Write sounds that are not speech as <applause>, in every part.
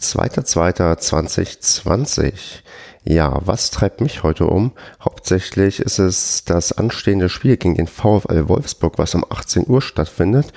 2.2.2020. Ja, was treibt mich heute um? Hauptsächlich ist es das anstehende Spiel gegen den VfL Wolfsburg, was um 18 Uhr stattfindet.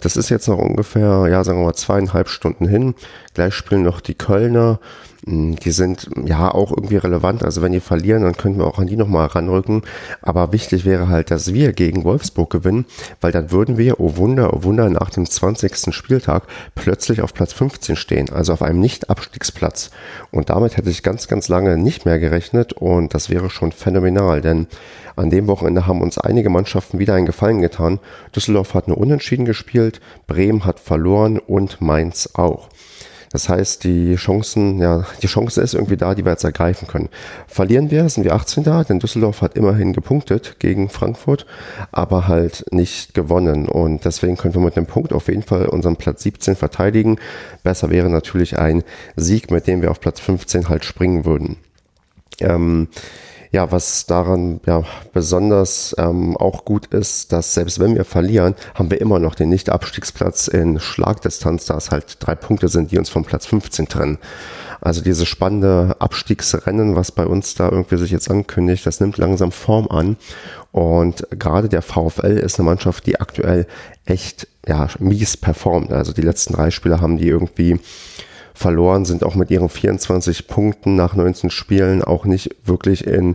Das ist jetzt noch ungefähr, ja, sagen wir mal zweieinhalb Stunden hin. Gleich spielen noch die Kölner. Hm, die sind ja auch irgendwie relevant. Also wenn die verlieren, dann könnten wir auch an die nochmal ranrücken. Aber wichtig wäre halt, dass wir gegen Wolfsburg gewinnen, weil dann würden wir, oh Wunder, oh Wunder, nach dem 20. Spieltag plötzlich auf Platz 15 stehen. Also auf einem Nicht-Abstiegsplatz. Und damit hätte ich ganz, ganz lange nicht mehr gerechnet. Und das wäre schon phänomenal, denn an dem Wochenende haben uns einige Mannschaften wieder einen Gefallen getan. Düsseldorf hat nur unentschieden gespielt, Bremen hat verloren und Mainz auch. Das heißt, die Chancen, ja, die Chance ist irgendwie da, die wir jetzt ergreifen können. Verlieren wir, sind wir 18 da, denn Düsseldorf hat immerhin gepunktet gegen Frankfurt, aber halt nicht gewonnen. Und deswegen können wir mit einem Punkt auf jeden Fall unseren Platz 17 verteidigen. Besser wäre natürlich ein Sieg, mit dem wir auf Platz 15 halt springen würden. Ähm, ja, was daran ja besonders ähm, auch gut ist, dass selbst wenn wir verlieren, haben wir immer noch den Nicht-Abstiegsplatz in Schlagdistanz, da es halt drei Punkte sind, die uns vom Platz 15 trennen. Also dieses spannende Abstiegsrennen, was bei uns da irgendwie sich jetzt ankündigt, das nimmt langsam Form an. Und gerade der VfL ist eine Mannschaft, die aktuell echt ja, mies performt. Also die letzten drei Spiele haben die irgendwie verloren, sind auch mit ihren 24 Punkten nach 19 Spielen auch nicht wirklich in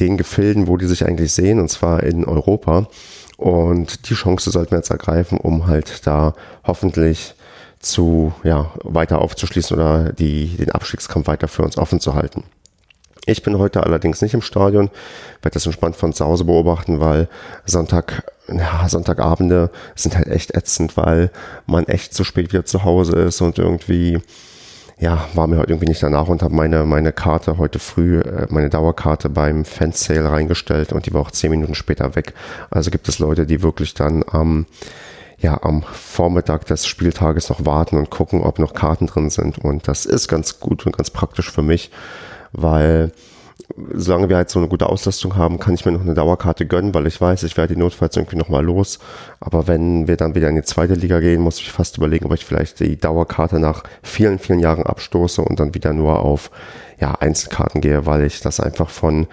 den Gefilden, wo die sich eigentlich sehen, und zwar in Europa. Und die Chance sollten wir jetzt ergreifen, um halt da hoffentlich zu, ja, weiter aufzuschließen oder die, den Abstiegskampf weiter für uns offen zu halten. Ich bin heute allerdings nicht im Stadion, werde das entspannt von zu Hause beobachten, weil Sonntag, ja, Sonntagabende sind halt echt ätzend, weil man echt zu spät wieder zu Hause ist und irgendwie ja, war mir heute irgendwie nicht danach und habe meine, meine Karte heute früh, äh, meine Dauerkarte beim Fansale reingestellt und die war auch zehn Minuten später weg. Also gibt es Leute, die wirklich dann am, ja, am Vormittag des Spieltages noch warten und gucken, ob noch Karten drin sind. Und das ist ganz gut und ganz praktisch für mich, weil solange wir halt so eine gute Auslastung haben, kann ich mir noch eine Dauerkarte gönnen, weil ich weiß, ich werde die notfalls irgendwie nochmal los. Aber wenn wir dann wieder in die zweite Liga gehen, muss ich fast überlegen, ob ich vielleicht die Dauerkarte nach vielen, vielen Jahren abstoße und dann wieder nur auf ja, Einzelkarten gehe, weil ich das einfach von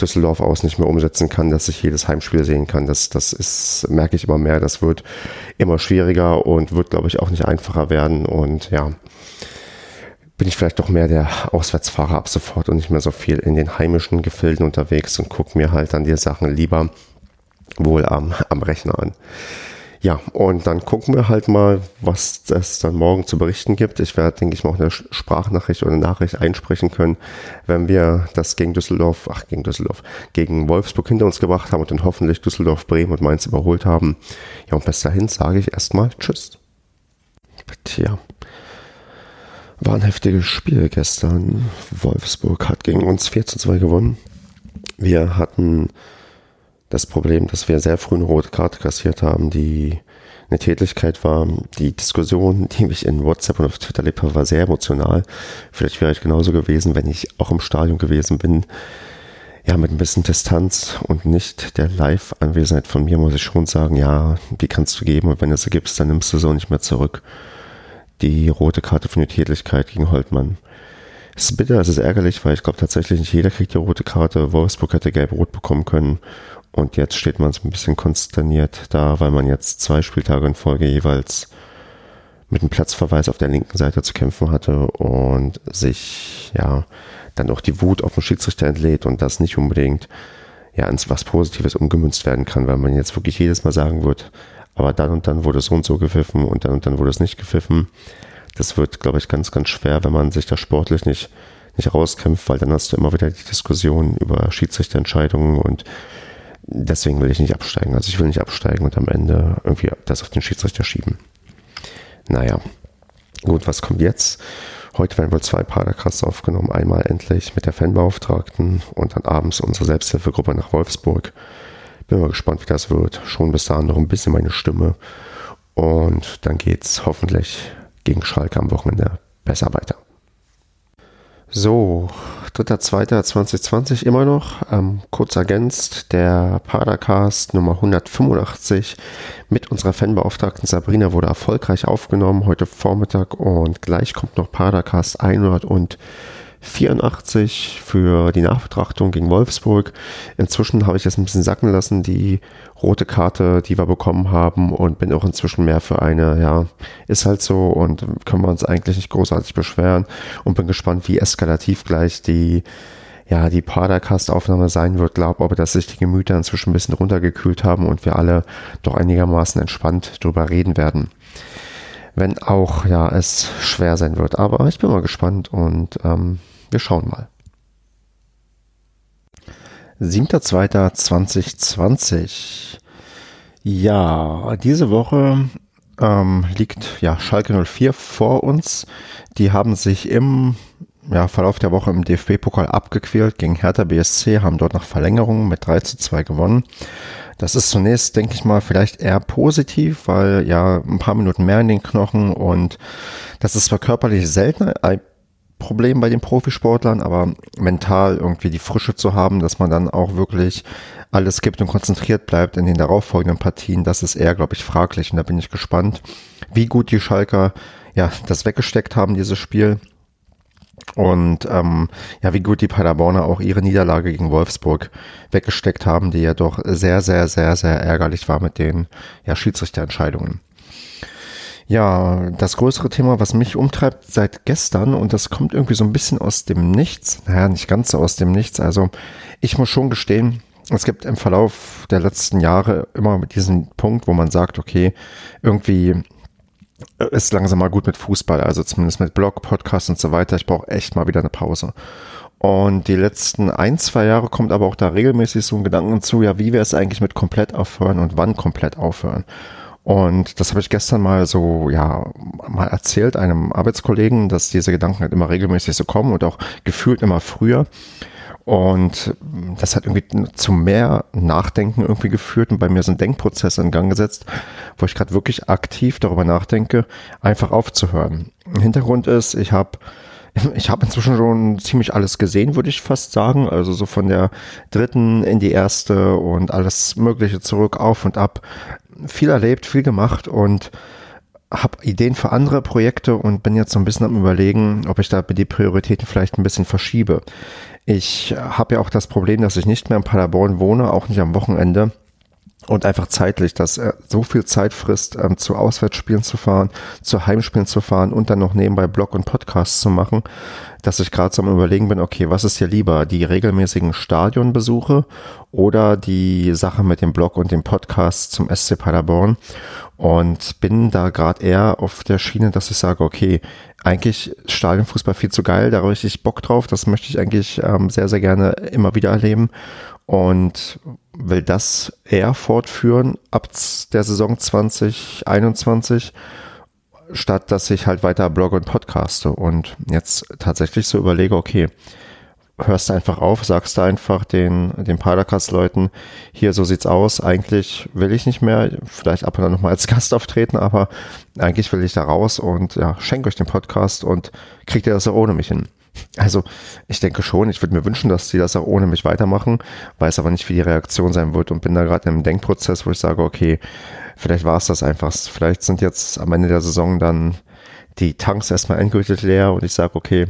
Düsseldorf aus nicht mehr umsetzen kann, dass ich jedes Heimspiel sehen kann. Das, das ist, merke ich immer mehr, das wird immer schwieriger und wird, glaube ich, auch nicht einfacher werden. Und ja, bin ich vielleicht doch mehr der Auswärtsfahrer ab sofort und nicht mehr so viel in den heimischen Gefilden unterwegs und gucke mir halt dann die Sachen lieber wohl am, am Rechner an. Ja, und dann gucken wir halt mal, was es dann morgen zu berichten gibt. Ich werde, denke ich mal, auch eine Sprachnachricht oder eine Nachricht einsprechen können, wenn wir das gegen Düsseldorf, ach, gegen Düsseldorf, gegen Wolfsburg hinter uns gebracht haben und dann hoffentlich Düsseldorf, Bremen und Mainz überholt haben. Ja, und bis dahin sage ich erstmal Tschüss. Tja. War ein heftiges Spiel gestern. Wolfsburg hat gegen uns 4 zu 2 gewonnen. Wir hatten das Problem, dass wir sehr früh eine rote Karte kassiert haben, die eine Tätigkeit war. Die Diskussion, die mich in WhatsApp und auf Twitter erlebt habe, war sehr emotional. Vielleicht wäre ich genauso gewesen, wenn ich auch im Stadion gewesen bin. Ja, mit ein bisschen Distanz und nicht der Live-Anwesenheit von mir muss ich schon sagen, ja, die kannst du geben und wenn du sie gibst, dann nimmst du so nicht mehr zurück die rote Karte für eine Tätigkeit gegen Holtmann. Es ist bitter, es ist ärgerlich, weil ich glaube tatsächlich nicht jeder kriegt die rote Karte. Wolfsburg hätte gelb-rot bekommen können. Und jetzt steht man so ein bisschen konsterniert da, weil man jetzt zwei Spieltage in Folge jeweils mit einem Platzverweis auf der linken Seite zu kämpfen hatte und sich ja dann auch die Wut auf den Schiedsrichter entlädt und das nicht unbedingt ja ins was Positives umgemünzt werden kann, weil man jetzt wirklich jedes Mal sagen wird, aber dann und dann wurde es so und so gepfiffen und dann und dann wurde es nicht gepfiffen. Das wird, glaube ich, ganz, ganz schwer, wenn man sich da sportlich nicht, nicht rauskämpft, weil dann hast du immer wieder die Diskussion über Schiedsrichterentscheidungen und deswegen will ich nicht absteigen. Also ich will nicht absteigen und am Ende irgendwie das auf den Schiedsrichter schieben. Naja, gut, was kommt jetzt? Heute werden wohl zwei Podcasts aufgenommen. Einmal endlich mit der Fanbeauftragten und dann abends unsere Selbsthilfegruppe nach Wolfsburg. Bin mal gespannt, wie das wird. Schon bis dahin noch ein bisschen meine Stimme. Und dann geht's hoffentlich gegen Schalke am Wochenende besser weiter. So, 3.2.2020 immer noch. Ähm, kurz ergänzt, der Padercast Nummer 185 mit unserer Fanbeauftragten Sabrina wurde erfolgreich aufgenommen heute Vormittag und gleich kommt noch Padercast 100 und 84 für die Nachbetrachtung gegen Wolfsburg. Inzwischen habe ich das ein bisschen sacken lassen, die rote Karte, die wir bekommen haben und bin auch inzwischen mehr für eine, ja, ist halt so und können wir uns eigentlich nicht großartig beschweren und bin gespannt, wie eskalativ gleich die ja, die Padercast-Aufnahme sein wird, glaube aber, dass sich die Gemüter inzwischen ein bisschen runtergekühlt haben und wir alle doch einigermaßen entspannt drüber reden werden wenn auch ja es schwer sein wird. Aber ich bin mal gespannt und ähm, wir schauen mal. 7.2.2020. Ja, diese Woche ähm, liegt ja Schalke 04 vor uns. Die haben sich im ja, Verlauf der Woche im DFB-Pokal abgequält gegen Hertha BSC, haben dort nach Verlängerung mit 3 zu 2 gewonnen. Das ist zunächst, denke ich mal, vielleicht eher positiv, weil ja ein paar Minuten mehr in den Knochen und das ist zwar körperlich seltener, Problem bei den Profisportlern, aber mental irgendwie die Frische zu haben, dass man dann auch wirklich alles gibt und konzentriert bleibt in den darauffolgenden Partien, das ist eher, glaube ich, fraglich. Und da bin ich gespannt, wie gut die Schalker ja das weggesteckt haben, dieses Spiel. Und ähm, ja, wie gut die Paderborner auch ihre Niederlage gegen Wolfsburg weggesteckt haben, die ja doch sehr, sehr, sehr, sehr ärgerlich war mit den ja, Schiedsrichterentscheidungen. Ja, das größere Thema, was mich umtreibt seit gestern, und das kommt irgendwie so ein bisschen aus dem Nichts, naja, nicht ganz so aus dem Nichts, also ich muss schon gestehen, es gibt im Verlauf der letzten Jahre immer diesen Punkt, wo man sagt, okay, irgendwie ist langsam mal gut mit Fußball, also zumindest mit Blog, Podcast und so weiter. Ich brauche echt mal wieder eine Pause. Und die letzten ein, zwei Jahre kommt aber auch da regelmäßig so ein Gedanken zu, ja, wie wäre es eigentlich mit komplett aufhören und wann komplett aufhören? Und das habe ich gestern mal so, ja, mal erzählt einem Arbeitskollegen, dass diese Gedanken halt immer regelmäßig so kommen und auch gefühlt immer früher. Und das hat irgendwie zu mehr Nachdenken irgendwie geführt und bei mir so ein Denkprozess in Gang gesetzt, wo ich gerade wirklich aktiv darüber nachdenke, einfach aufzuhören. Hintergrund ist, ich habe ich habe inzwischen schon ziemlich alles gesehen, würde ich fast sagen. Also so von der dritten in die erste und alles Mögliche zurück, auf und ab viel erlebt, viel gemacht und habe Ideen für andere Projekte und bin jetzt so ein bisschen am überlegen, ob ich da die Prioritäten vielleicht ein bisschen verschiebe. Ich habe ja auch das Problem, dass ich nicht mehr in Paderborn wohne, auch nicht am Wochenende und einfach zeitlich, dass er so viel Zeit frisst, ähm, zu Auswärtsspielen zu fahren, zu Heimspielen zu fahren und dann noch nebenbei Blog und Podcasts zu machen, dass ich gerade so am überlegen bin, okay, was ist hier lieber, die regelmäßigen Stadionbesuche oder die Sache mit dem Blog und dem Podcast zum SC Paderborn? Und bin da gerade eher auf der Schiene, dass ich sage, okay, eigentlich Stadionfußball viel zu geil, da habe ich richtig Bock drauf, das möchte ich eigentlich ähm, sehr, sehr gerne immer wieder erleben. Und will das eher fortführen ab der Saison 2021, statt dass ich halt weiter blogge und podcaste. Und jetzt tatsächlich so überlege, okay, hörst einfach auf, sagst einfach den, den Padercast-Leuten, hier, so sieht's aus, eigentlich will ich nicht mehr, vielleicht ab und an nochmal als <laughs> Gast auftreten, aber eigentlich will ich da raus und ja, schenk euch den Podcast und kriegt ihr das auch ohne mich hin. Also ich denke schon, ich würde mir wünschen, dass sie das auch ohne mich weitermachen, weiß aber nicht, wie die Reaktion sein wird und bin da gerade einem Denkprozess, wo ich sage, okay, vielleicht war es das einfach. Vielleicht sind jetzt am Ende der Saison dann die Tanks erstmal endgültig leer und ich sage, okay,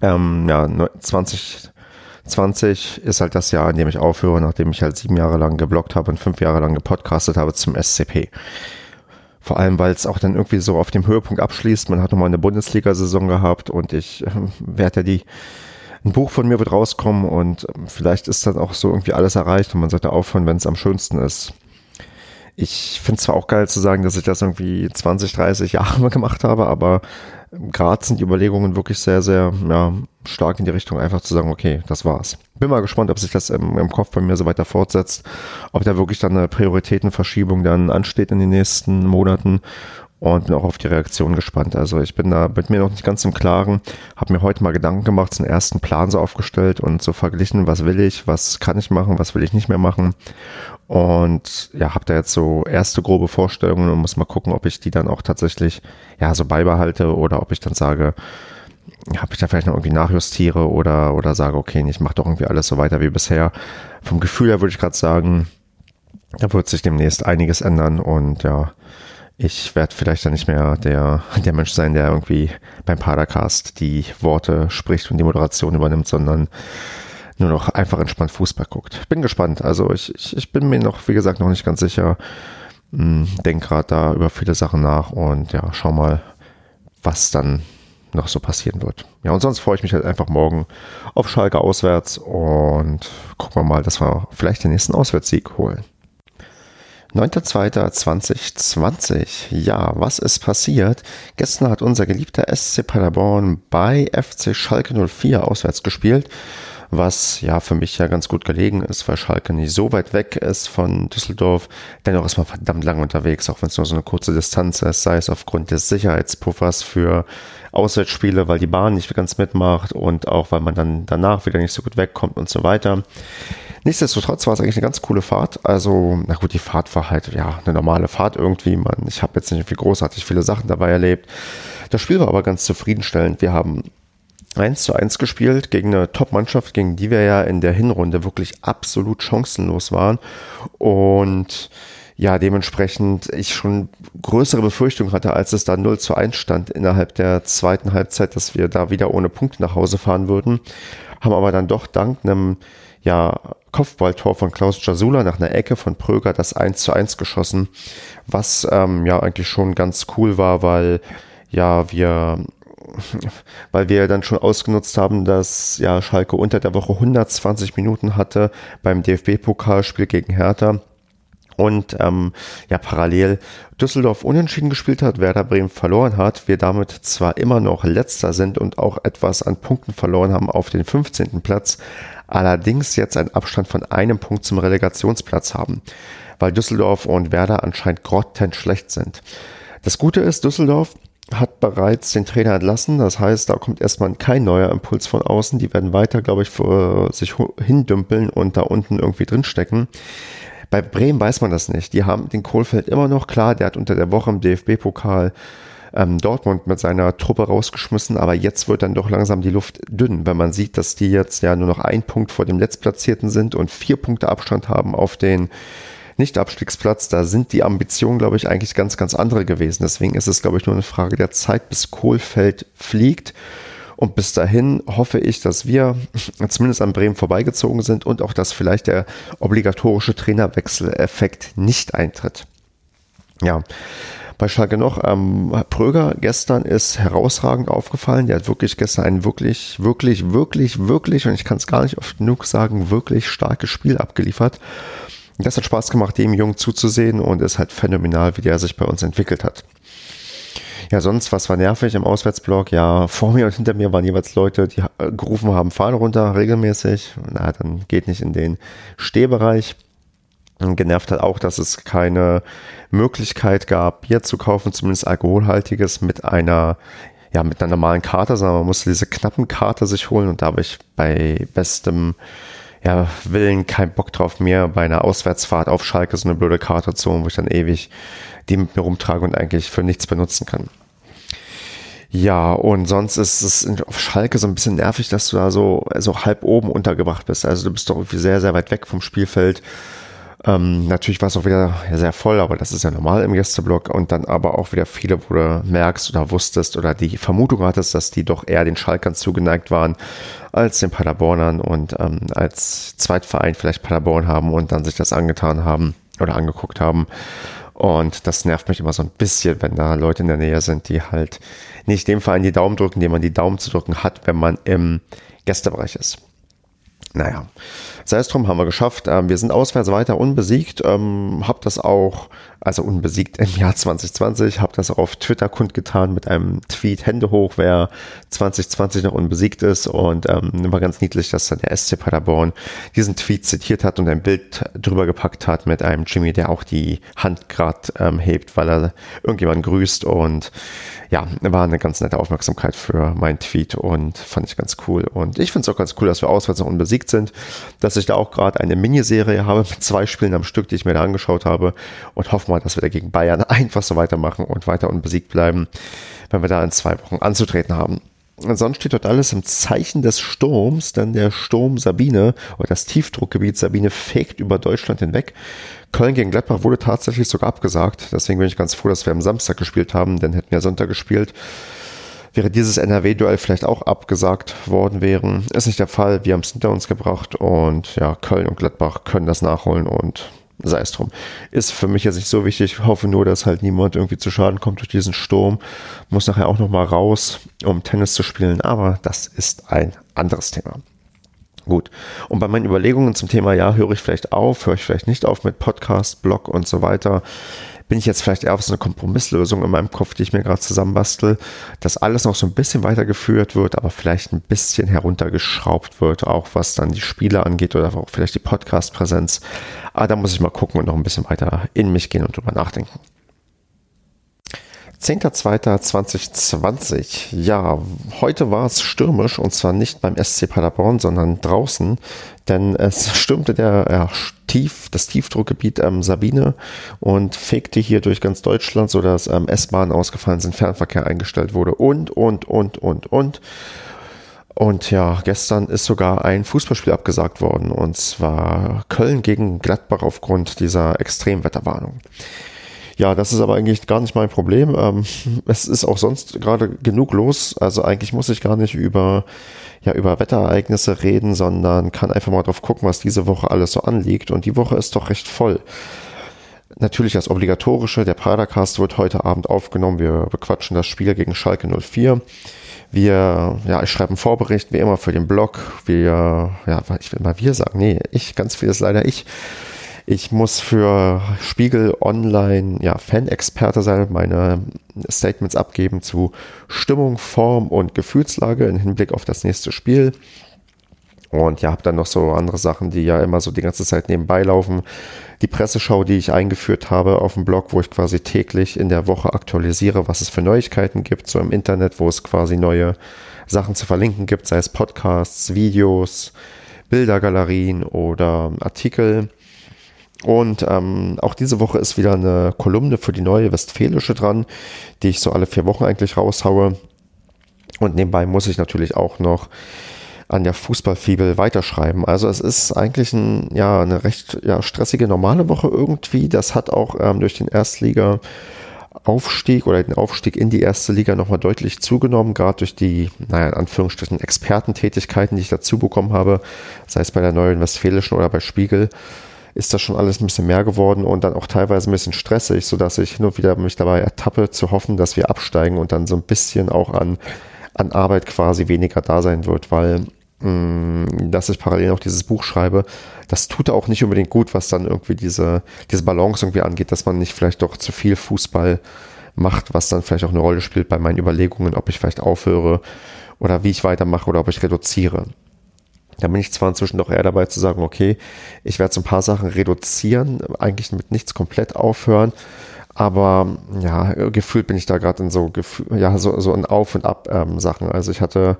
ähm, ja, 2020 ist halt das Jahr, in dem ich aufhöre, nachdem ich halt sieben Jahre lang geblockt habe und fünf Jahre lang gepodcastet habe zum SCP. Vor allem, weil es auch dann irgendwie so auf dem Höhepunkt abschließt. Man hat nochmal eine Bundesliga-Saison gehabt und ich äh, werde ja die, ein Buch von mir wird rauskommen und ähm, vielleicht ist dann auch so irgendwie alles erreicht und man sollte aufhören, wenn es am schönsten ist. Ich finde es zwar auch geil zu sagen, dass ich das irgendwie 20, 30 Jahre <laughs> gemacht habe, aber gerade sind die Überlegungen wirklich sehr, sehr ja, stark in die Richtung, einfach zu sagen, okay, das war's. Bin mal gespannt, ob sich das im, im, Kopf bei mir so weiter fortsetzt, ob da wirklich dann eine Prioritätenverschiebung dann ansteht in den nächsten Monaten und bin auch auf die Reaktion gespannt. Also ich bin da mit mir noch nicht ganz im Klaren, habe mir heute mal Gedanken gemacht, einen ersten Plan so aufgestellt und so verglichen, was will ich, was kann ich machen, was will ich nicht mehr machen und ja, habe da jetzt so erste grobe Vorstellungen und muss mal gucken, ob ich die dann auch tatsächlich ja so beibehalte oder ob ich dann sage, ob ich da vielleicht noch irgendwie nachjustiere oder, oder sage, okay, ich mache doch irgendwie alles so weiter wie bisher. Vom Gefühl her würde ich gerade sagen, da wird sich demnächst einiges ändern und ja, ich werde vielleicht dann nicht mehr der, der Mensch sein, der irgendwie beim Padercast die Worte spricht und die Moderation übernimmt, sondern nur noch einfach entspannt Fußball guckt. Bin gespannt. Also ich, ich, ich bin mir noch, wie gesagt, noch nicht ganz sicher. Hm, Denke gerade da über viele Sachen nach und ja, schau mal, was dann noch so passieren wird. Ja, und sonst freue ich mich halt einfach morgen auf Schalke auswärts und gucken wir mal, dass wir vielleicht den nächsten Auswärtssieg holen. 9.2.2020. Ja, was ist passiert? Gestern hat unser geliebter SC Paderborn bei FC Schalke 04 auswärts gespielt was ja für mich ja ganz gut gelegen ist, weil Schalke nicht so weit weg ist von Düsseldorf. Dennoch ist man verdammt lang unterwegs, auch wenn es nur so eine kurze Distanz ist, sei es aufgrund des Sicherheitspuffers für Auswärtsspiele, weil die Bahn nicht ganz mitmacht und auch weil man dann danach wieder nicht so gut wegkommt und so weiter. Nichtsdestotrotz war es eigentlich eine ganz coole Fahrt. Also, na gut, die Fahrt war halt ja eine normale Fahrt irgendwie. Man, ich habe jetzt nicht irgendwie großartig viele Sachen dabei erlebt. Das Spiel war aber ganz zufriedenstellend. Wir haben 1 zu 1 gespielt gegen eine Top-Mannschaft, gegen die wir ja in der Hinrunde wirklich absolut chancenlos waren. Und ja, dementsprechend ich schon größere Befürchtungen hatte, als es da 0 zu 1 stand innerhalb der zweiten Halbzeit, dass wir da wieder ohne Punkte nach Hause fahren würden. Haben aber dann doch dank einem ja, Kopfballtor von Klaus Jasula nach einer Ecke von Pröger das 1 zu 1 geschossen, was ähm, ja eigentlich schon ganz cool war, weil ja wir <laughs> weil wir dann schon ausgenutzt haben, dass ja Schalke unter der Woche 120 Minuten hatte beim DFB-Pokalspiel gegen Hertha und ähm, ja parallel Düsseldorf unentschieden gespielt hat, Werder Bremen verloren hat, wir damit zwar immer noch letzter sind und auch etwas an Punkten verloren haben auf den 15. Platz, allerdings jetzt einen Abstand von einem Punkt zum Relegationsplatz haben, weil Düsseldorf und Werder anscheinend grottend schlecht sind. Das Gute ist, Düsseldorf hat bereits den Trainer entlassen. Das heißt, da kommt erstmal kein neuer Impuls von außen. Die werden weiter, glaube ich, vor sich hindümpeln und da unten irgendwie drinstecken. Bei Bremen weiß man das nicht. Die haben den Kohlfeld immer noch klar. Der hat unter der Woche im DFB-Pokal ähm, Dortmund mit seiner Truppe rausgeschmissen, aber jetzt wird dann doch langsam die Luft dünn, wenn man sieht, dass die jetzt ja nur noch ein Punkt vor dem Letztplatzierten sind und vier Punkte Abstand haben auf den nicht-Abstiegsplatz, da sind die Ambitionen, glaube ich, eigentlich ganz, ganz andere gewesen. Deswegen ist es, glaube ich, nur eine Frage der Zeit, bis Kohlfeld fliegt. Und bis dahin hoffe ich, dass wir <laughs> zumindest an Bremen vorbeigezogen sind und auch, dass vielleicht der obligatorische Trainerwechseleffekt nicht eintritt. Ja, bei Schalke noch. Ähm, Pröger gestern ist herausragend aufgefallen. Der hat wirklich gestern ein wirklich, wirklich, wirklich, wirklich, und ich kann es gar nicht oft genug sagen, wirklich starkes Spiel abgeliefert. Das hat Spaß gemacht, dem Jungen zuzusehen und ist halt phänomenal, wie der sich bei uns entwickelt hat. Ja, sonst, was war nervig im Auswärtsblock? Ja, vor mir und hinter mir waren jeweils Leute, die äh, gerufen haben, fahren runter, regelmäßig. Na, dann geht nicht in den Stehbereich. Genervt hat auch, dass es keine Möglichkeit gab, Bier zu kaufen, zumindest alkoholhaltiges, mit einer, ja, mit einer normalen Karte, sondern man musste diese knappen Karte sich holen und da habe ich bei bestem ja, Willen keinen Bock drauf, mir bei einer Auswärtsfahrt auf Schalke so eine blöde Karte zu holen, wo ich dann ewig die mit mir rumtrage und eigentlich für nichts benutzen kann. Ja, und sonst ist es auf Schalke so ein bisschen nervig, dass du da so, so halb oben untergebracht bist. Also du bist doch irgendwie sehr, sehr weit weg vom Spielfeld. Ähm, natürlich war es auch wieder sehr voll, aber das ist ja normal im Gästeblock. Und dann aber auch wieder viele, wo du merkst oder wusstest oder die Vermutung hattest, dass die doch eher den Schalkern zugeneigt waren als den Paderbornern und ähm, als Zweitverein vielleicht Paderborn haben und dann sich das angetan haben oder angeguckt haben. Und das nervt mich immer so ein bisschen, wenn da Leute in der Nähe sind, die halt nicht dem Verein die Daumen drücken, dem man die Daumen zu drücken hat, wenn man im Gästebereich ist. Naja, sei es drum, haben wir geschafft. Ähm, wir sind auswärts weiter unbesiegt. Ähm, hab das auch, also unbesiegt im Jahr 2020, hab das auch auf Twitter kundgetan mit einem Tweet, Hände hoch, wer 2020 noch unbesiegt ist. Und ähm, war ganz niedlich, dass dann der SC Paderborn diesen Tweet zitiert hat und ein Bild drüber gepackt hat mit einem Jimmy, der auch die Hand gerade ähm, hebt, weil er irgendjemanden grüßt. Und ja, war eine ganz nette Aufmerksamkeit für meinen Tweet und fand ich ganz cool. Und ich finde es auch ganz cool, dass wir auswärts noch unbesiegt sind, dass ich da auch gerade eine Miniserie habe mit zwei Spielen am Stück, die ich mir da angeschaut habe und hoffe mal, dass wir da gegen Bayern <laughs> einfach so weitermachen und weiter unbesiegt bleiben, wenn wir da in zwei Wochen anzutreten haben. Sonst steht dort alles im Zeichen des Sturms, denn der Sturm Sabine oder das Tiefdruckgebiet Sabine fegt über Deutschland hinweg. Köln gegen Gladbach wurde tatsächlich sogar abgesagt. Deswegen bin ich ganz froh, dass wir am Samstag gespielt haben, denn hätten wir Sonntag gespielt, wäre dieses NRW-Duell vielleicht auch abgesagt worden wären. Ist nicht der Fall. Wir haben es hinter uns gebracht und ja, Köln und Gladbach können das nachholen und sei es drum. Ist für mich jetzt nicht so wichtig. Ich hoffe nur, dass halt niemand irgendwie zu Schaden kommt durch diesen Sturm. Muss nachher auch nochmal raus, um Tennis zu spielen, aber das ist ein anderes Thema. Gut. Und bei meinen Überlegungen zum Thema, ja, höre ich vielleicht auf, höre ich vielleicht nicht auf mit Podcast, Blog und so weiter, bin ich jetzt vielleicht eher auf so eine Kompromisslösung in meinem Kopf, die ich mir gerade zusammenbastel, dass alles noch so ein bisschen weitergeführt wird, aber vielleicht ein bisschen heruntergeschraubt wird, auch was dann die Spiele angeht oder auch vielleicht die Podcast-Präsenz. Aber da muss ich mal gucken und noch ein bisschen weiter in mich gehen und drüber nachdenken. 10.02.2020. Ja, heute war es stürmisch und zwar nicht beim SC Paderborn, sondern draußen, denn es stürmte der ja, Tief, das Tiefdruckgebiet ähm, Sabine und fegte hier durch ganz Deutschland, sodass ähm, S-Bahnen ausgefallen sind, Fernverkehr eingestellt wurde und, und, und, und, und. Und ja, gestern ist sogar ein Fußballspiel abgesagt worden und zwar Köln gegen Gladbach aufgrund dieser Extremwetterwarnung. Ja, das ist aber eigentlich gar nicht mein Problem. Ähm, <laughs> es ist auch sonst gerade genug los. Also eigentlich muss ich gar nicht über, ja, über Wetterereignisse reden, sondern kann einfach mal drauf gucken, was diese Woche alles so anliegt. Und die Woche ist doch recht voll. Natürlich das Obligatorische, der Padercast wird heute Abend aufgenommen. Wir bequatschen das Spiel gegen Schalke 04. Wir, ja, ich schreibe einen Vorbericht, wie immer, für den Blog. Wir, ja, ich will mal wir sagen. Nee, ich, ganz viel ist leider ich. Ich muss für Spiegel Online ja, Fan-Experte sein, meine Statements abgeben zu Stimmung, Form und Gefühlslage im Hinblick auf das nächste Spiel. Und ja, habe dann noch so andere Sachen, die ja immer so die ganze Zeit nebenbei laufen. Die Presseschau, die ich eingeführt habe auf dem Blog, wo ich quasi täglich in der Woche aktualisiere, was es für Neuigkeiten gibt, so im Internet, wo es quasi neue Sachen zu verlinken gibt, sei es Podcasts, Videos, Bildergalerien oder Artikel. Und ähm, auch diese Woche ist wieder eine Kolumne für die neue Westfälische dran, die ich so alle vier Wochen eigentlich raushaue. Und nebenbei muss ich natürlich auch noch an der Fußballfibel weiterschreiben. Also es ist eigentlich ein, ja, eine recht ja, stressige normale Woche irgendwie. Das hat auch ähm, durch den Erstliga Aufstieg oder den Aufstieg in die erste Liga nochmal deutlich zugenommen, gerade durch die, naja, in Anführungsstrichen Expertentätigkeiten, die ich dazu bekommen habe, sei es bei der neuen Westfälischen oder bei Spiegel ist das schon alles ein bisschen mehr geworden und dann auch teilweise ein bisschen stressig, sodass ich hin und wieder mich dabei ertappe, zu hoffen, dass wir absteigen und dann so ein bisschen auch an, an Arbeit quasi weniger da sein wird, weil mm, dass ich parallel noch dieses Buch schreibe, das tut auch nicht unbedingt gut, was dann irgendwie diese, diese Balance irgendwie angeht, dass man nicht vielleicht doch zu viel Fußball macht, was dann vielleicht auch eine Rolle spielt bei meinen Überlegungen, ob ich vielleicht aufhöre oder wie ich weitermache oder ob ich reduziere. Da bin ich zwar inzwischen doch eher dabei zu sagen, okay, ich werde so ein paar Sachen reduzieren, eigentlich mit nichts komplett aufhören. Aber ja, gefühlt bin ich da gerade in so, ja, so, so in Auf- und Ab-Sachen. Ähm, also ich hatte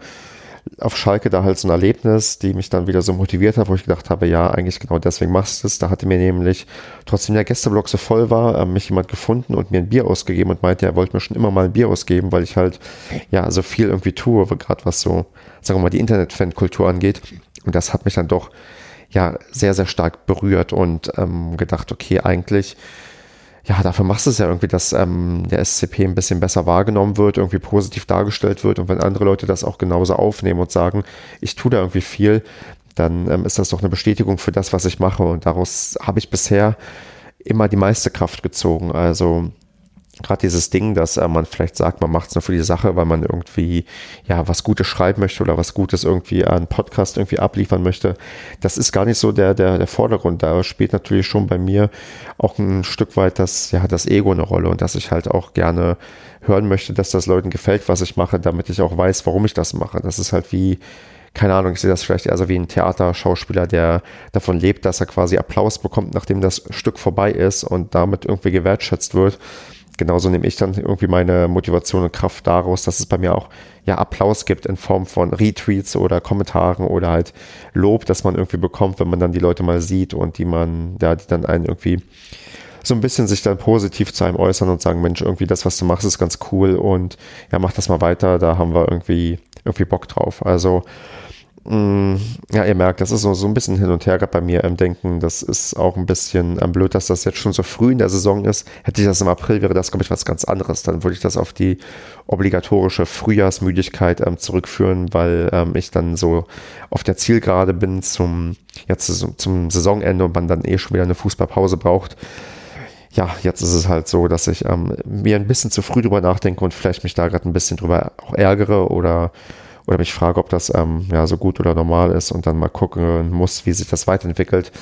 auf Schalke da halt so ein Erlebnis, die mich dann wieder so motiviert hat, wo ich gedacht habe, ja, eigentlich genau deswegen machst du es. Da hatte mir nämlich, trotzdem der Gästeblock so voll war, äh, mich jemand gefunden und mir ein Bier ausgegeben und meinte, er wollte mir schon immer mal ein Bier ausgeben, weil ich halt, ja, so viel irgendwie tue, gerade was so, sagen wir mal, die Internet-Fan-Kultur angeht. Und das hat mich dann doch, ja, sehr, sehr stark berührt und ähm, gedacht, okay, eigentlich ja, dafür machst du es ja irgendwie, dass ähm, der SCP ein bisschen besser wahrgenommen wird, irgendwie positiv dargestellt wird. Und wenn andere Leute das auch genauso aufnehmen und sagen, ich tue da irgendwie viel, dann ähm, ist das doch eine Bestätigung für das, was ich mache. Und daraus habe ich bisher immer die meiste Kraft gezogen. Also gerade dieses Ding, dass äh, man vielleicht sagt, man macht es nur für die Sache, weil man irgendwie ja was Gutes schreiben möchte oder was Gutes irgendwie an Podcast irgendwie abliefern möchte. Das ist gar nicht so der, der, der Vordergrund. Da spielt natürlich schon bei mir auch ein Stück weit das, ja, das Ego eine Rolle und dass ich halt auch gerne hören möchte, dass das Leuten gefällt, was ich mache, damit ich auch weiß, warum ich das mache. Das ist halt wie, keine Ahnung, ich sehe das vielleicht eher so wie ein Theaterschauspieler, der davon lebt, dass er quasi Applaus bekommt, nachdem das Stück vorbei ist und damit irgendwie gewertschätzt wird genauso nehme ich dann irgendwie meine Motivation und Kraft daraus, dass es bei mir auch ja Applaus gibt in Form von Retweets oder Kommentaren oder halt Lob, dass man irgendwie bekommt, wenn man dann die Leute mal sieht und die man, ja, dann einen irgendwie so ein bisschen sich dann positiv zu einem äußern und sagen, Mensch, irgendwie das, was du machst, ist ganz cool und ja, mach das mal weiter, da haben wir irgendwie, irgendwie Bock drauf. Also ja, ihr merkt, das ist so, so ein bisschen hin und her gerade bei mir im Denken. Das ist auch ein bisschen ähm, blöd, dass das jetzt schon so früh in der Saison ist. Hätte ich das im April, wäre das, glaube ich, was ganz anderes. Dann würde ich das auf die obligatorische Frühjahrsmüdigkeit ähm, zurückführen, weil ähm, ich dann so auf der Zielgerade bin zum, jetzt zum, zum Saisonende und man dann eh schon wieder eine Fußballpause braucht ja, jetzt ist es halt so, dass ich ähm, mir ein bisschen zu früh drüber nachdenke und vielleicht mich da gerade ein bisschen drüber auch ärgere oder oder mich frage, ob das ähm, ja so gut oder normal ist und dann mal gucken muss, wie sich das weiterentwickelt.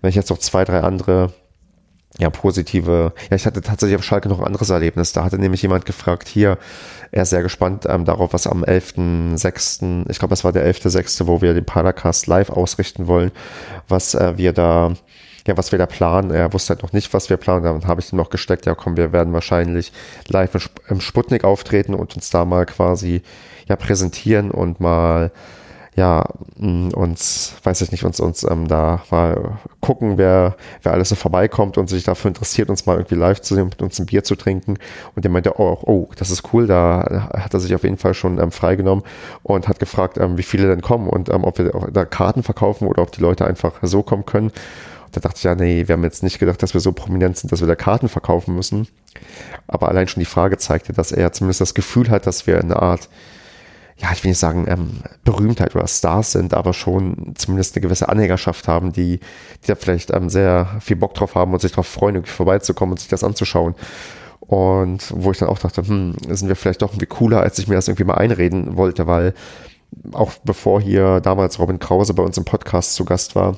Wenn ich jetzt noch zwei, drei andere ja, positive, ja, ich hatte tatsächlich auf Schalke noch ein anderes Erlebnis. Da hatte nämlich jemand gefragt, hier, er ist sehr gespannt ähm, darauf, was am 11.6., ich glaube, das war der 11.6., wo wir den Paracast live ausrichten wollen, was äh, wir da ja, was wir da planen. Er wusste halt noch nicht, was wir planen. Dann habe ich ihm noch gesteckt, ja komm, wir werden wahrscheinlich live im Sputnik auftreten und uns da mal quasi ja präsentieren und mal ja, mm, uns, weiß ich nicht, uns, uns ähm, da mal gucken, wer, wer alles so vorbeikommt und sich dafür interessiert, uns mal irgendwie live zu sehen, mit uns ein Bier zu trinken. Und der meinte auch, oh, oh, das ist cool, da hat er sich auf jeden Fall schon ähm, freigenommen und hat gefragt, ähm, wie viele denn kommen und ähm, ob wir da Karten verkaufen oder ob die Leute einfach so kommen können. Da dachte ich, ja, nee, wir haben jetzt nicht gedacht, dass wir so prominent sind, dass wir da Karten verkaufen müssen. Aber allein schon die Frage zeigte, dass er zumindest das Gefühl hat, dass wir eine Art, ja, ich will nicht sagen ähm, Berühmtheit oder Stars sind, aber schon zumindest eine gewisse Anhängerschaft haben, die, die da vielleicht ähm, sehr viel Bock drauf haben und sich darauf freuen, irgendwie vorbeizukommen und sich das anzuschauen. Und wo ich dann auch dachte, hm, sind wir vielleicht doch irgendwie cooler, als ich mir das irgendwie mal einreden wollte, weil auch bevor hier damals Robin Krause bei uns im Podcast zu Gast war,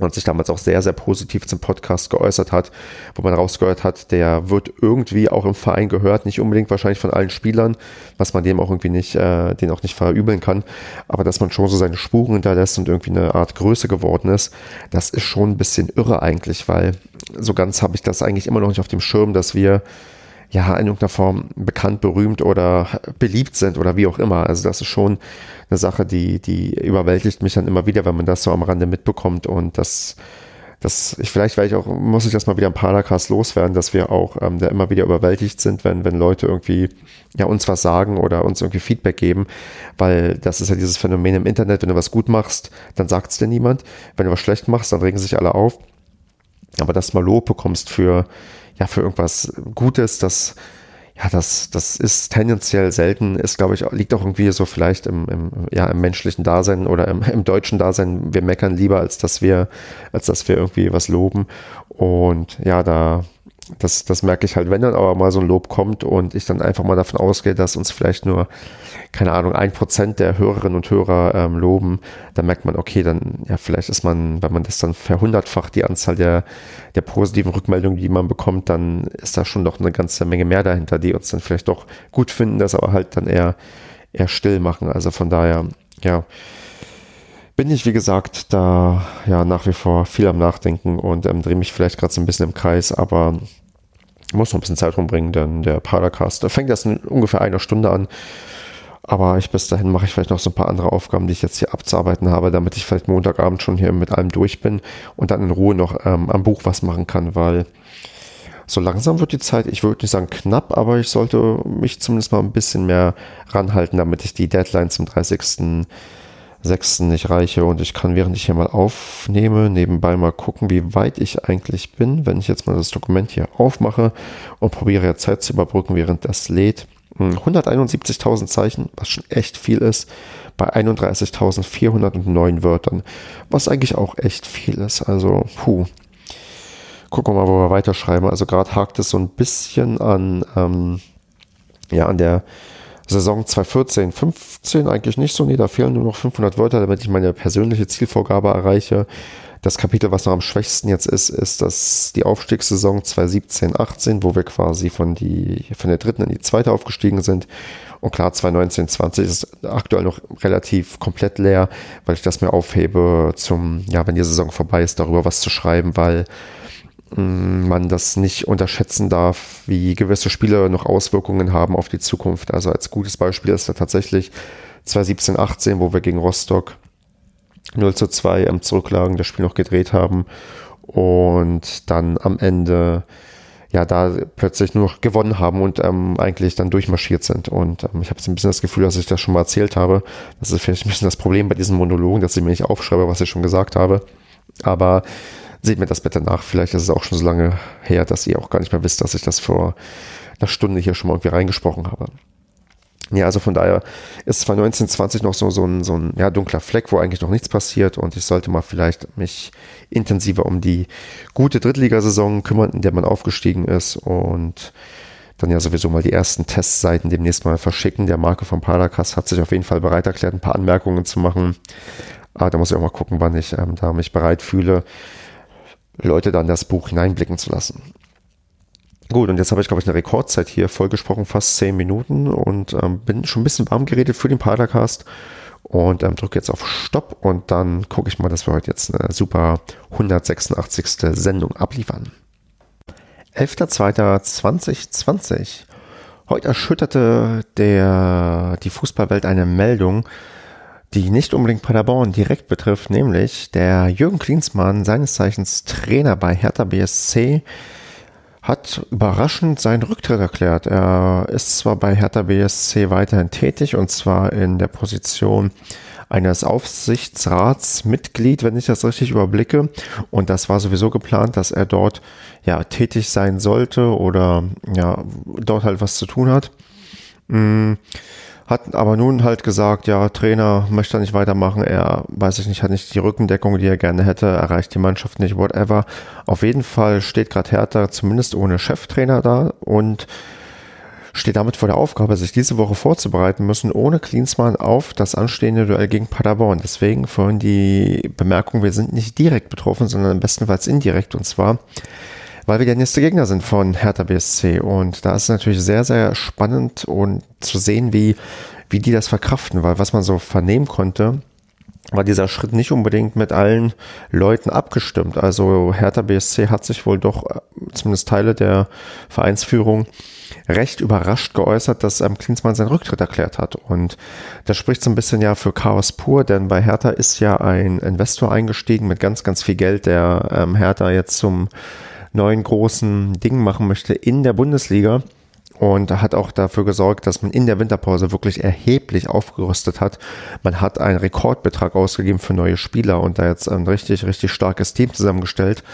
und sich damals auch sehr, sehr positiv zum Podcast geäußert hat, wo man rausgehört hat, der wird irgendwie auch im Verein gehört, nicht unbedingt wahrscheinlich von allen Spielern, was man dem auch irgendwie nicht, äh, den auch nicht verübeln kann, aber dass man schon so seine Spuren hinterlässt und irgendwie eine Art Größe geworden ist, das ist schon ein bisschen irre eigentlich, weil so ganz habe ich das eigentlich immer noch nicht auf dem Schirm, dass wir ja, in irgendeiner Form bekannt, berühmt oder beliebt sind oder wie auch immer. Also das ist schon eine Sache, die, die überwältigt mich dann immer wieder, wenn man das so am Rande mitbekommt und das, das, ich, vielleicht werde ich auch, muss ich das mal wieder im Paracast loswerden, dass wir auch ähm, da immer wieder überwältigt sind, wenn, wenn Leute irgendwie ja uns was sagen oder uns irgendwie Feedback geben, weil das ist ja dieses Phänomen im Internet, wenn du was gut machst, dann sagt es dir niemand. Wenn du was schlecht machst, dann regen sich alle auf. Aber dass du mal Lob bekommst für ja, für irgendwas Gutes, das, ja, das, das ist tendenziell selten, ist, glaube ich, liegt auch irgendwie so vielleicht im, im, ja, im menschlichen Dasein oder im, im deutschen Dasein. Wir meckern lieber, als dass wir, als dass wir irgendwie was loben. Und ja, da, das, das merke ich halt, wenn dann aber mal so ein Lob kommt und ich dann einfach mal davon ausgehe, dass uns vielleicht nur, keine Ahnung, ein Prozent der Hörerinnen und Hörer ähm, loben, dann merkt man, okay, dann, ja, vielleicht ist man, wenn man das dann verhundertfacht, die Anzahl der, der positiven Rückmeldungen, die man bekommt, dann ist da schon doch eine ganze Menge mehr dahinter, die uns dann vielleicht doch gut finden, das aber halt dann eher, eher still machen. Also von daher, ja, bin ich, wie gesagt, da ja nach wie vor viel am Nachdenken und ähm, drehe mich vielleicht gerade so ein bisschen im Kreis, aber muss noch ein bisschen Zeit rumbringen, denn der Paracast fängt erst in ungefähr einer Stunde an. Aber ich bis dahin mache ich vielleicht noch so ein paar andere Aufgaben, die ich jetzt hier abzuarbeiten habe, damit ich vielleicht Montagabend schon hier mit allem durch bin und dann in Ruhe noch ähm, am Buch was machen kann, weil so langsam wird die Zeit, ich würde nicht sagen knapp, aber ich sollte mich zumindest mal ein bisschen mehr ranhalten, damit ich die Deadline zum 30 sechsten nicht reiche und ich kann, während ich hier mal aufnehme, nebenbei mal gucken, wie weit ich eigentlich bin, wenn ich jetzt mal das Dokument hier aufmache und probiere ja Zeit zu überbrücken, während das lädt. 171.000 hm, Zeichen, was schon echt viel ist, bei 31.409 Wörtern, was eigentlich auch echt viel ist. Also, puh. Gucken wir mal, wo wir weiterschreiben. Also gerade hakt es so ein bisschen an, ähm, ja, an der Saison 2014, 15 eigentlich nicht so. Nee, da fehlen nur noch 500 Wörter, damit ich meine persönliche Zielvorgabe erreiche. Das Kapitel, was noch am schwächsten jetzt ist, ist das die Aufstiegssaison 2017, 18, wo wir quasi von, die, von der dritten in die zweite aufgestiegen sind. Und klar, 2019, 20 ist aktuell noch relativ komplett leer, weil ich das mir aufhebe zum, ja, wenn die Saison vorbei ist, darüber was zu schreiben, weil man das nicht unterschätzen darf, wie gewisse Spiele noch Auswirkungen haben auf die Zukunft. Also als gutes Beispiel ist da tatsächlich 2017, 18, wo wir gegen Rostock 0 zu 2 am Zurücklagen das Spiel noch gedreht haben und dann am Ende ja da plötzlich nur noch gewonnen haben und ähm, eigentlich dann durchmarschiert sind. Und ähm, ich habe jetzt ein bisschen das Gefühl, dass ich das schon mal erzählt habe. Das ist vielleicht ein bisschen das Problem bei diesen Monologen, dass ich mir nicht aufschreibe, was ich schon gesagt habe. Aber seht mir das bitte nach. Vielleicht ist es auch schon so lange her, dass ihr auch gar nicht mehr wisst, dass ich das vor einer Stunde hier schon mal irgendwie reingesprochen habe. Ja, also von daher ist 2019, noch so, so ein, so ein ja, dunkler Fleck, wo eigentlich noch nichts passiert und ich sollte mal vielleicht mich intensiver um die gute Drittligasaison kümmern, in der man aufgestiegen ist und dann ja sowieso mal die ersten Testseiten demnächst mal verschicken. Der Marke von Paracas hat sich auf jeden Fall bereit erklärt, ein paar Anmerkungen zu machen. Aber da muss ich auch mal gucken, wann ich ähm, da mich bereit fühle, Leute dann das Buch hineinblicken zu lassen. Gut, und jetzt habe ich, glaube ich, eine Rekordzeit hier vollgesprochen, fast zehn Minuten und ähm, bin schon ein bisschen warm geredet für den Padercast und ähm, drücke jetzt auf Stopp und dann gucke ich mal, dass wir heute jetzt eine super 186. Sendung abliefern. 11.02.2020. Heute erschütterte der, die Fußballwelt eine Meldung, die nicht unbedingt Paderborn direkt betrifft, nämlich der Jürgen Klinsmann, seines Zeichens Trainer bei Hertha BSC, hat überraschend seinen Rücktritt erklärt. Er ist zwar bei Hertha BSC weiterhin tätig und zwar in der Position eines Aufsichtsratsmitglied, wenn ich das richtig überblicke. Und das war sowieso geplant, dass er dort ja tätig sein sollte oder ja dort halt was zu tun hat. Mhm hat aber nun halt gesagt, ja, Trainer möchte nicht weitermachen, er, weiß ich nicht, hat nicht die Rückendeckung, die er gerne hätte, erreicht die Mannschaft nicht, whatever. Auf jeden Fall steht gerade Hertha zumindest ohne Cheftrainer da und steht damit vor der Aufgabe, sich diese Woche vorzubereiten müssen, ohne Klinsmann auf das anstehende Duell gegen Paderborn. Deswegen vorhin die Bemerkung, wir sind nicht direkt betroffen, sondern bestenfalls indirekt. Und zwar weil wir der nächste Gegner sind von Hertha BSC. Und da ist es natürlich sehr, sehr spannend und zu sehen, wie, wie die das verkraften, weil was man so vernehmen konnte, war dieser Schritt nicht unbedingt mit allen Leuten abgestimmt. Also Hertha BSC hat sich wohl doch, äh, zumindest Teile der Vereinsführung, recht überrascht geäußert, dass ähm, Klinsmann seinen Rücktritt erklärt hat. Und das spricht so ein bisschen ja für Chaos pur, denn bei Hertha ist ja ein Investor eingestiegen mit ganz, ganz viel Geld, der ähm, Hertha jetzt zum neuen großen Ding machen möchte in der Bundesliga. Und hat auch dafür gesorgt, dass man in der Winterpause wirklich erheblich aufgerüstet hat. Man hat einen Rekordbetrag ausgegeben für neue Spieler und da jetzt ein richtig, richtig starkes Team zusammengestellt.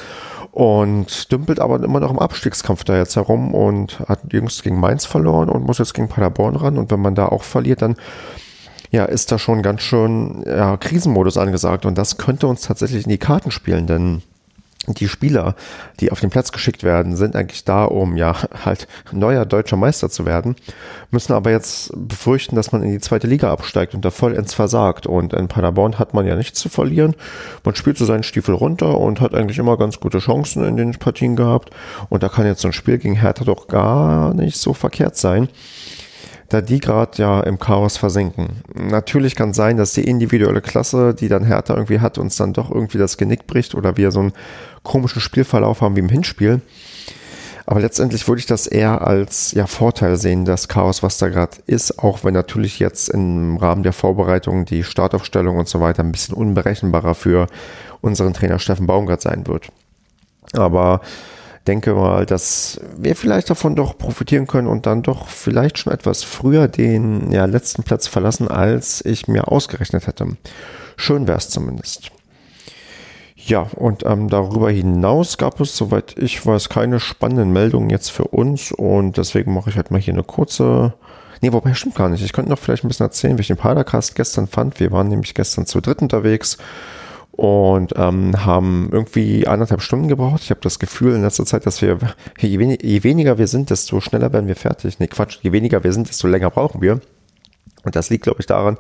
Und dümpelt aber immer noch im Abstiegskampf da jetzt herum und hat jüngst gegen Mainz verloren und muss jetzt gegen Paderborn ran. Und wenn man da auch verliert, dann ja, ist da schon ganz schön ja, Krisenmodus angesagt. Und das könnte uns tatsächlich in die Karten spielen, denn die Spieler, die auf den Platz geschickt werden, sind eigentlich da, um ja <laughs> halt neuer deutscher Meister zu werden, müssen aber jetzt befürchten, dass man in die zweite Liga absteigt und da vollends versagt. Und in Paderborn hat man ja nichts zu verlieren. Man spielt so seinen Stiefel runter und hat eigentlich immer ganz gute Chancen in den Partien gehabt. Und da kann jetzt so ein Spiel gegen Hertha doch gar nicht so verkehrt sein da die gerade ja im Chaos versinken. Natürlich kann sein, dass die individuelle Klasse, die dann Hertha irgendwie hat, uns dann doch irgendwie das Genick bricht oder wir so einen komischen Spielverlauf haben wie im Hinspiel. Aber letztendlich würde ich das eher als ja, Vorteil sehen, das Chaos, was da gerade ist, auch wenn natürlich jetzt im Rahmen der Vorbereitung die Startaufstellung und so weiter ein bisschen unberechenbarer für unseren Trainer Steffen Baumgart sein wird. Aber denke mal, dass wir vielleicht davon doch profitieren können und dann doch vielleicht schon etwas früher den ja, letzten Platz verlassen, als ich mir ausgerechnet hätte. Schön wäre es zumindest. Ja, und ähm, darüber hinaus gab es, soweit ich weiß, keine spannenden Meldungen jetzt für uns und deswegen mache ich halt mal hier eine kurze. Nee, wobei stimmt gar nicht. Ich könnte noch vielleicht ein bisschen erzählen, den Padercast gestern fand. Wir waren nämlich gestern zu dritt unterwegs und ähm, haben irgendwie anderthalb Stunden gebraucht. Ich habe das Gefühl in letzter Zeit, dass wir, je, wen je weniger wir sind, desto schneller werden wir fertig. Nee, Quatsch, je weniger wir sind, desto länger brauchen wir. Und das liegt, glaube ich, daran,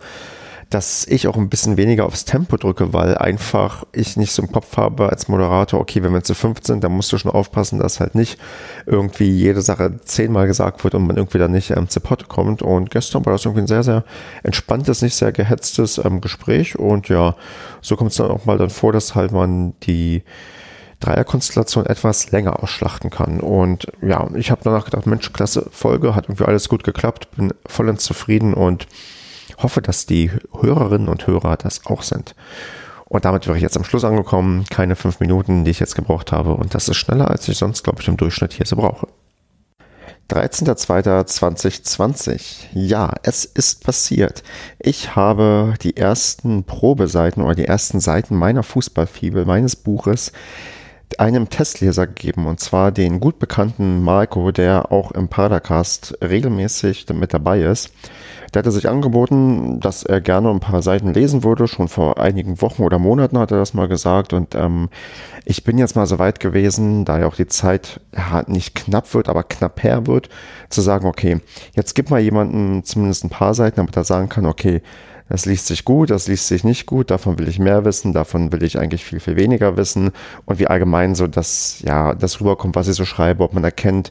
dass ich auch ein bisschen weniger aufs Tempo drücke, weil einfach ich nicht so im Kopf habe als Moderator, okay, wenn wir zu fünf sind, dann musst du schon aufpassen, dass halt nicht irgendwie jede Sache zehnmal gesagt wird und man irgendwie dann nicht ähm, zu Potte kommt. Und gestern war das irgendwie ein sehr, sehr entspanntes, nicht sehr gehetztes ähm, Gespräch. Und ja, so kommt es dann auch mal dann vor, dass halt man die Dreierkonstellation etwas länger ausschlachten kann. Und ja, ich habe danach gedacht, Mensch, klasse Folge, hat irgendwie alles gut geklappt, bin vollends zufrieden und hoffe, dass die Hörerinnen und Hörer das auch sind. Und damit wäre ich jetzt am Schluss angekommen. Keine fünf Minuten, die ich jetzt gebraucht habe. Und das ist schneller, als ich sonst, glaube ich, im Durchschnitt hier so brauche. 13.02.2020. Ja, es ist passiert. Ich habe die ersten Probeseiten oder die ersten Seiten meiner Fußballfibel, meines Buches, einem Testleser gegeben, und zwar den gut bekannten Marco, der auch im Padercast regelmäßig mit dabei ist. Der hatte sich angeboten, dass er gerne ein paar Seiten lesen würde. Schon vor einigen Wochen oder Monaten hat er das mal gesagt. Und ähm, ich bin jetzt mal so weit gewesen, da ja auch die Zeit nicht knapp wird, aber knapp her wird, zu sagen, okay, jetzt gib mal jemanden zumindest ein paar Seiten, damit er sagen kann, okay, das liest sich gut, das liest sich nicht gut, davon will ich mehr wissen, davon will ich eigentlich viel, viel weniger wissen und wie allgemein so das, ja, das rüberkommt, was ich so schreibe, ob man erkennt,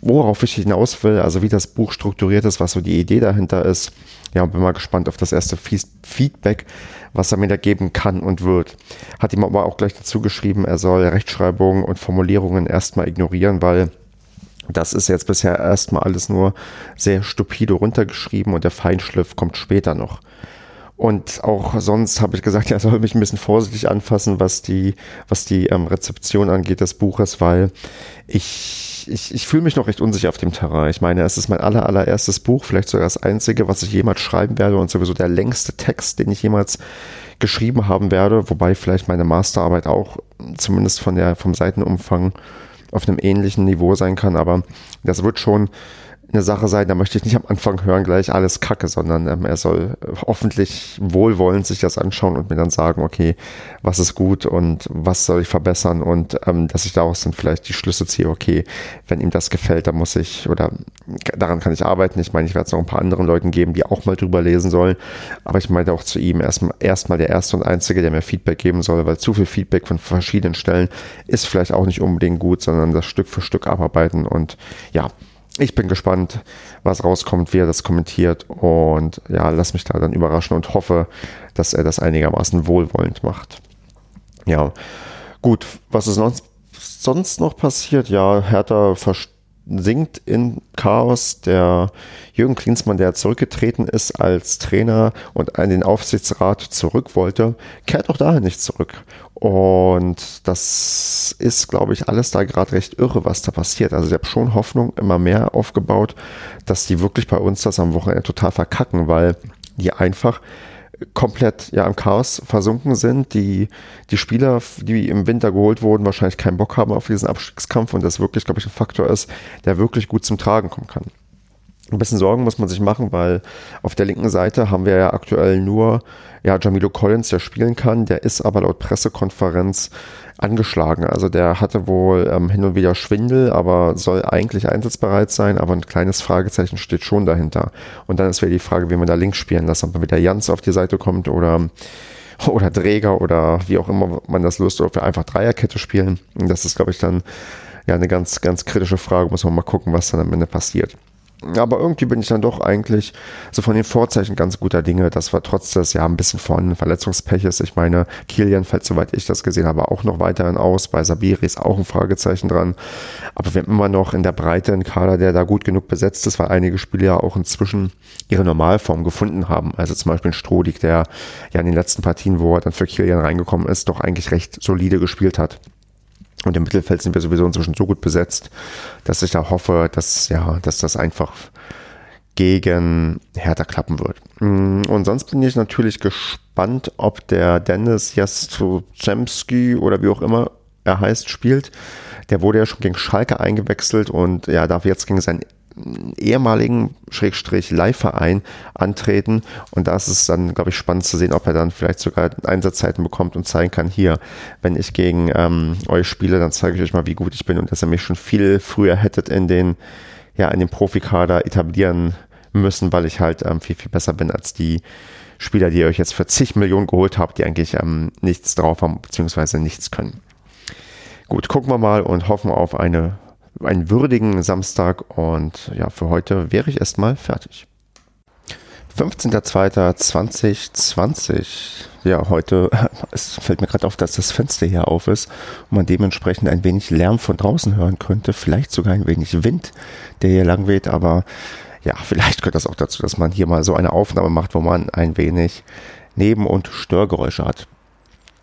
worauf ich hinaus will, also wie das Buch strukturiert ist, was so die Idee dahinter ist. Ja, bin mal gespannt auf das erste Feedback, was er mir da geben kann und wird. Hat ihm aber auch gleich dazu geschrieben, er soll Rechtschreibungen und Formulierungen erstmal ignorieren, weil das ist jetzt bisher erstmal alles nur sehr stupide runtergeschrieben und der Feinschliff kommt später noch. Und auch sonst habe ich gesagt, <laughs> er soll mich ein bisschen vorsichtig anfassen, was die, was die ähm, Rezeption angeht des Buches, weil ich, ich, ich fühle mich noch recht unsicher auf dem Terrain. Ich meine, es ist mein aller, allererstes Buch, vielleicht sogar das einzige, was ich jemals schreiben werde und sowieso der längste Text, den ich jemals geschrieben haben werde, wobei vielleicht meine Masterarbeit auch zumindest von der, vom Seitenumfang auf einem ähnlichen Niveau sein kann, aber das wird schon eine Sache sein, da möchte ich nicht am Anfang hören, gleich alles Kacke, sondern ähm, er soll hoffentlich wohlwollend sich das anschauen und mir dann sagen, okay, was ist gut und was soll ich verbessern und ähm, dass ich daraus dann vielleicht die Schlüsse ziehe, okay, wenn ihm das gefällt, dann muss ich oder daran kann ich arbeiten. Ich meine, ich werde es noch ein paar anderen Leuten geben, die auch mal drüber lesen sollen, aber ich meine auch zu ihm erstmal erstmal der erste und einzige, der mir Feedback geben soll, weil zu viel Feedback von verschiedenen Stellen ist vielleicht auch nicht unbedingt gut, sondern das Stück für Stück abarbeiten und ja, ich bin gespannt, was rauskommt, wie er das kommentiert und ja, lass mich da dann überraschen und hoffe, dass er das einigermaßen wohlwollend macht. Ja, gut, was ist sonst, noch passiert? Ja, Hertha versinkt in Chaos. Der Jürgen Klinsmann, der zurückgetreten ist als Trainer und in den Aufsichtsrat zurück wollte, kehrt auch dahin nicht zurück. Und das ist, glaube ich, alles da gerade recht irre, was da passiert. Also ich habe schon Hoffnung immer mehr aufgebaut, dass die wirklich bei uns das am Wochenende total verkacken, weil die einfach komplett ja im Chaos versunken sind. Die, die Spieler, die im Winter geholt wurden, wahrscheinlich keinen Bock haben auf diesen Abstiegskampf und das wirklich, glaube ich, ein Faktor ist, der wirklich gut zum Tragen kommen kann. Ein bisschen Sorgen muss man sich machen, weil auf der linken Seite haben wir ja aktuell nur ja, Jamilo Collins, der spielen kann. Der ist aber laut Pressekonferenz angeschlagen. Also der hatte wohl ähm, hin und wieder Schwindel, aber soll eigentlich einsatzbereit sein. Aber ein kleines Fragezeichen steht schon dahinter. Und dann ist wieder die Frage, wie man da links spielen lässt. Ob man wieder Jans auf die Seite kommt oder <laughs> oder Träger oder wie auch immer man das löst, ob wir einfach Dreierkette spielen. Und das ist, glaube ich, dann ja eine ganz, ganz kritische Frage. Muss man mal gucken, was dann am Ende passiert. Aber irgendwie bin ich dann doch eigentlich so von den Vorzeichen ganz guter Dinge, dass wir trotz des ja ein bisschen von Verletzungspeches, ich meine, Kilian fällt, soweit ich das gesehen habe, auch noch weiterhin aus. Bei Sabiri ist auch ein Fragezeichen dran. Aber wir haben immer noch in der Breite einen Kader, der da gut genug besetzt ist, weil einige Spieler ja auch inzwischen ihre Normalform gefunden haben. Also zum Beispiel Strodig, der ja in den letzten Partien, wo er dann für Kilian reingekommen ist, doch eigentlich recht solide gespielt hat. Und im Mittelfeld sind wir sowieso inzwischen so gut besetzt, dass ich da hoffe, dass, ja, dass das einfach gegen Hertha klappen wird. Mm, und sonst bin ich natürlich gespannt, ob der Dennis Jastrzemski oder wie auch immer er heißt, spielt. Der wurde ja schon gegen Schalke eingewechselt und ja, darf jetzt gegen sein ehemaligen Schrägstrich Leihverein antreten. Und da ist es dann, glaube ich, spannend zu sehen, ob er dann vielleicht sogar Einsatzzeiten bekommt und zeigen kann, hier, wenn ich gegen ähm, euch spiele, dann zeige ich euch mal, wie gut ich bin und dass ihr mich schon viel früher hättet in den, ja, in den Profikader etablieren müssen, weil ich halt ähm, viel, viel besser bin als die Spieler, die ihr euch jetzt für zig Millionen geholt habt, die eigentlich ähm, nichts drauf haben, beziehungsweise nichts können. Gut, gucken wir mal und hoffen auf eine einen würdigen Samstag und ja, für heute wäre ich erstmal fertig. 15.02.2020. Ja, heute, <laughs> es fällt mir gerade auf, dass das Fenster hier auf ist und man dementsprechend ein wenig Lärm von draußen hören könnte, vielleicht sogar ein wenig Wind, der hier lang weht, aber ja, vielleicht gehört das auch dazu, dass man hier mal so eine Aufnahme macht, wo man ein wenig Neben- und Störgeräusche hat.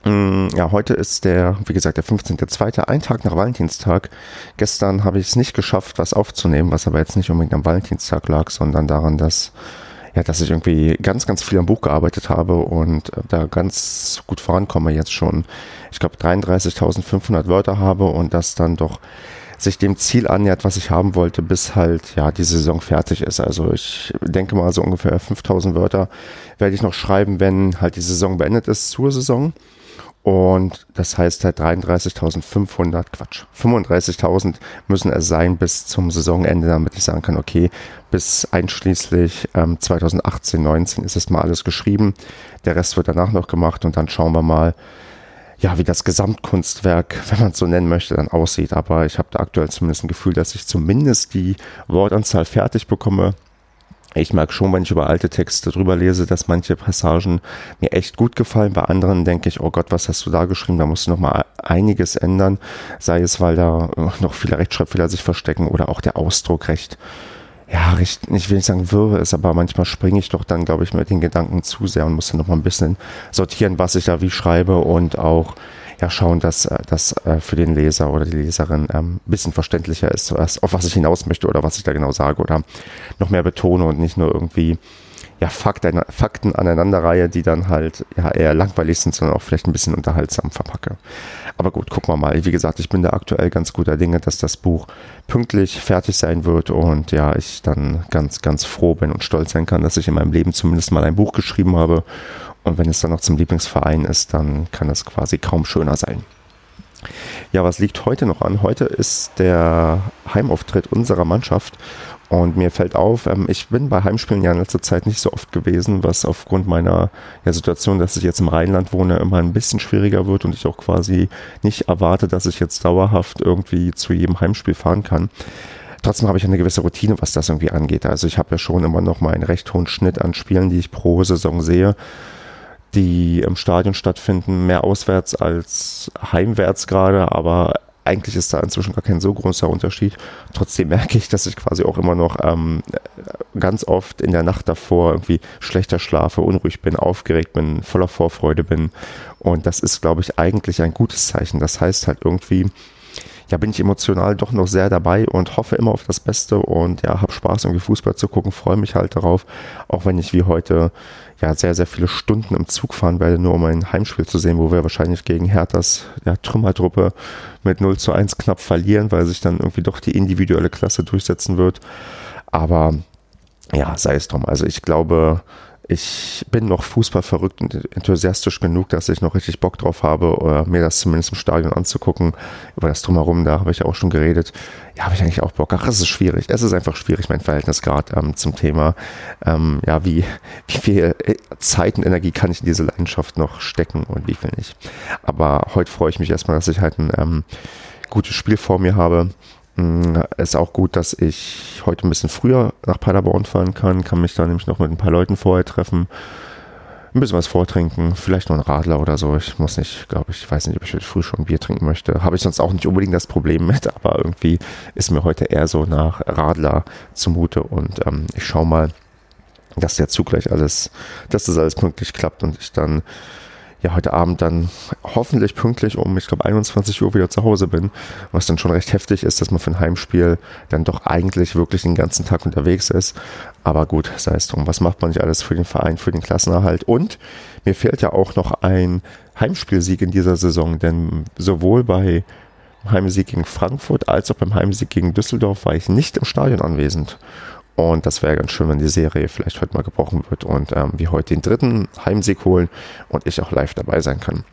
Mm, ja, heute ist der, wie gesagt, der 15.2., ein Tag nach Valentinstag. Gestern habe ich es nicht geschafft, was aufzunehmen, was aber jetzt nicht unbedingt am Valentinstag lag, sondern daran, dass, ja, dass ich irgendwie ganz, ganz viel am Buch gearbeitet habe und äh, da ganz gut vorankomme jetzt schon. Ich glaube, 33.500 Wörter habe und das dann doch sich dem Ziel annähert, was ich haben wollte, bis halt ja die Saison fertig ist. Also ich denke mal so ungefähr 5000 Wörter werde ich noch schreiben, wenn halt die Saison beendet ist zur Saison. Und das heißt halt 33.500, Quatsch, 35.000 müssen es sein bis zum Saisonende, damit ich sagen kann, okay, bis einschließlich ähm, 2018, 19 ist es mal alles geschrieben. Der Rest wird danach noch gemacht und dann schauen wir mal, ja, wie das Gesamtkunstwerk, wenn man es so nennen möchte, dann aussieht. Aber ich habe da aktuell zumindest ein Gefühl, dass ich zumindest die Wortanzahl fertig bekomme. Ich mag schon, wenn ich über alte Texte drüber lese, dass manche Passagen mir echt gut gefallen. Bei anderen denke ich, oh Gott, was hast du da geschrieben? Da musst du noch mal einiges ändern. Sei es, weil da noch viele Rechtschreibfehler sich verstecken oder auch der Ausdruck recht ja, recht, ich will nicht sagen wirre ist, aber manchmal springe ich doch dann, glaube ich, mit den Gedanken zu sehr und muss dann noch mal ein bisschen sortieren, was ich da wie schreibe und auch ja schauen, dass das äh, für den Leser oder die Leserin ähm, ein bisschen verständlicher ist, auf was ich hinaus möchte oder was ich da genau sage oder noch mehr betone und nicht nur irgendwie ja, Fakten, Fakten aneinanderreihe, die dann halt ja, eher langweilig sind, sondern auch vielleicht ein bisschen unterhaltsam verpacke. Aber gut, gucken wir mal. Wie gesagt, ich bin da aktuell ganz guter Dinge, dass das Buch pünktlich fertig sein wird und ja, ich dann ganz, ganz froh bin und stolz sein kann, dass ich in meinem Leben zumindest mal ein Buch geschrieben habe. Und wenn es dann noch zum Lieblingsverein ist, dann kann es quasi kaum schöner sein. Ja, was liegt heute noch an? Heute ist der Heimauftritt unserer Mannschaft und mir fällt auf, ähm, ich bin bei Heimspielen ja in letzter Zeit nicht so oft gewesen, was aufgrund meiner ja, Situation, dass ich jetzt im Rheinland wohne, immer ein bisschen schwieriger wird und ich auch quasi nicht erwarte, dass ich jetzt dauerhaft irgendwie zu jedem Heimspiel fahren kann. Trotzdem habe ich eine gewisse Routine, was das irgendwie angeht. Also ich habe ja schon immer noch mal einen recht hohen Schnitt an Spielen, die ich pro Saison sehe die im Stadion stattfinden, mehr auswärts als heimwärts gerade, aber eigentlich ist da inzwischen gar kein so großer Unterschied. Trotzdem merke ich, dass ich quasi auch immer noch ähm, ganz oft in der Nacht davor irgendwie schlechter schlafe, unruhig bin, aufgeregt bin, voller Vorfreude bin. Und das ist, glaube ich, eigentlich ein gutes Zeichen. Das heißt halt irgendwie, ja, bin ich emotional doch noch sehr dabei und hoffe immer auf das Beste und ja, habe Spaß, irgendwie Fußball zu gucken, freue mich halt darauf, auch wenn ich wie heute ja sehr, sehr viele Stunden im Zug fahren werde, nur um ein Heimspiel zu sehen, wo wir wahrscheinlich gegen Herthas ja, Trümmertruppe mit 0 zu 1 knapp verlieren, weil sich dann irgendwie doch die individuelle Klasse durchsetzen wird. Aber ja, sei es drum. Also ich glaube, ich bin noch Fußball verrückt und enthusiastisch genug, dass ich noch richtig Bock drauf habe, oder mir das zumindest im Stadion anzugucken. Über das Drumherum, da habe ich auch schon geredet. Ja, habe ich eigentlich auch Bock. Ach, es ist schwierig. Es ist einfach schwierig, mein Verhältnis gerade ähm, zum Thema. Ähm, ja, wie, <laughs> wie viel äh, Zeit und Energie kann ich in diese Leidenschaft noch stecken und wie viel nicht. Aber heute freue ich mich erstmal, dass ich halt ein ähm, gutes Spiel vor mir habe ist auch gut, dass ich heute ein bisschen früher nach Paderborn fahren kann, kann mich da nämlich noch mit ein paar Leuten vorher treffen, ein bisschen was vortrinken, vielleicht noch ein Radler oder so. Ich muss nicht, glaube ich, weiß nicht, ob ich heute früh schon Bier trinken möchte. Habe ich sonst auch nicht unbedingt das Problem mit, <laughs> aber irgendwie ist mir heute eher so nach Radler zumute und ähm, ich schaue mal, dass der Zug gleich alles, dass das alles pünktlich klappt und ich dann ja heute Abend dann hoffentlich pünktlich um, ich glaube, 21 Uhr wieder zu Hause bin, was dann schon recht heftig ist, dass man für ein Heimspiel dann doch eigentlich wirklich den ganzen Tag unterwegs ist. Aber gut, sei es drum, was macht man nicht alles für den Verein, für den Klassenerhalt? Und mir fehlt ja auch noch ein Heimspielsieg in dieser Saison, denn sowohl bei Heimsieg gegen Frankfurt als auch beim Heimsieg gegen Düsseldorf war ich nicht im Stadion anwesend. Und das wäre ganz schön, wenn die Serie vielleicht heute mal gebrochen wird und ähm, wir heute den dritten Heimsieg holen und ich auch live dabei sein kann.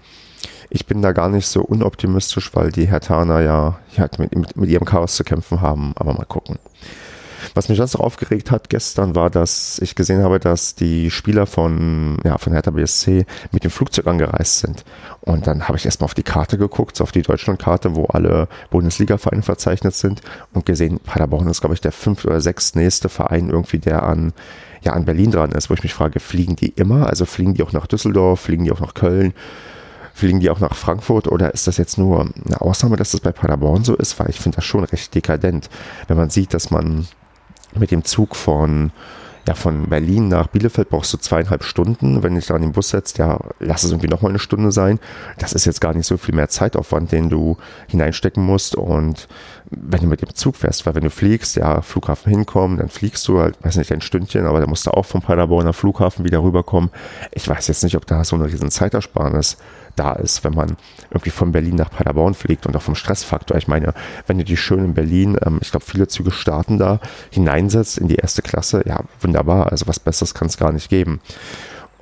Ich bin da gar nicht so unoptimistisch, weil die Hertaner ja, ja mit, mit, mit ihrem Chaos zu kämpfen haben, aber mal gucken. Was mich sonst aufgeregt hat gestern war, dass ich gesehen habe, dass die Spieler von, ja, von Hertha BSC mit dem Flugzeug angereist sind. Und dann habe ich erstmal auf die Karte geguckt, so auf die Deutschlandkarte, wo alle Bundesliga-Vereine verzeichnet sind und gesehen, Paderborn ist, glaube ich, der fünf oder sechs nächste Verein irgendwie, der an, ja, an Berlin dran ist, wo ich mich frage, fliegen die immer? Also fliegen die auch nach Düsseldorf, fliegen die auch nach Köln? Fliegen die auch nach Frankfurt oder ist das jetzt nur eine Ausnahme, dass das bei Paderborn so ist? Weil ich finde das schon recht dekadent, wenn man sieht, dass man mit dem Zug von ja, von Berlin nach Bielefeld brauchst du zweieinhalb Stunden. Wenn du dich da an den Bus setzt, ja, lass es irgendwie nochmal eine Stunde sein. Das ist jetzt gar nicht so viel mehr Zeitaufwand, den du hineinstecken musst. Und wenn du mit dem Zug fährst, weil wenn du fliegst, ja, Flughafen hinkommen, dann fliegst du halt, weiß nicht, ein Stündchen, aber da musst du auch vom Paderborner Flughafen wieder rüberkommen. Ich weiß jetzt nicht, ob da so eine riesen Zeitersparnis da ist, wenn man irgendwie von Berlin nach Paderborn fliegt und auch vom Stressfaktor. Ich meine, wenn du die schön in Berlin, ähm, ich glaube, viele Züge starten da, hineinsetzt in die erste Klasse, ja, wunderbar. Also was Besseres kann es gar nicht geben.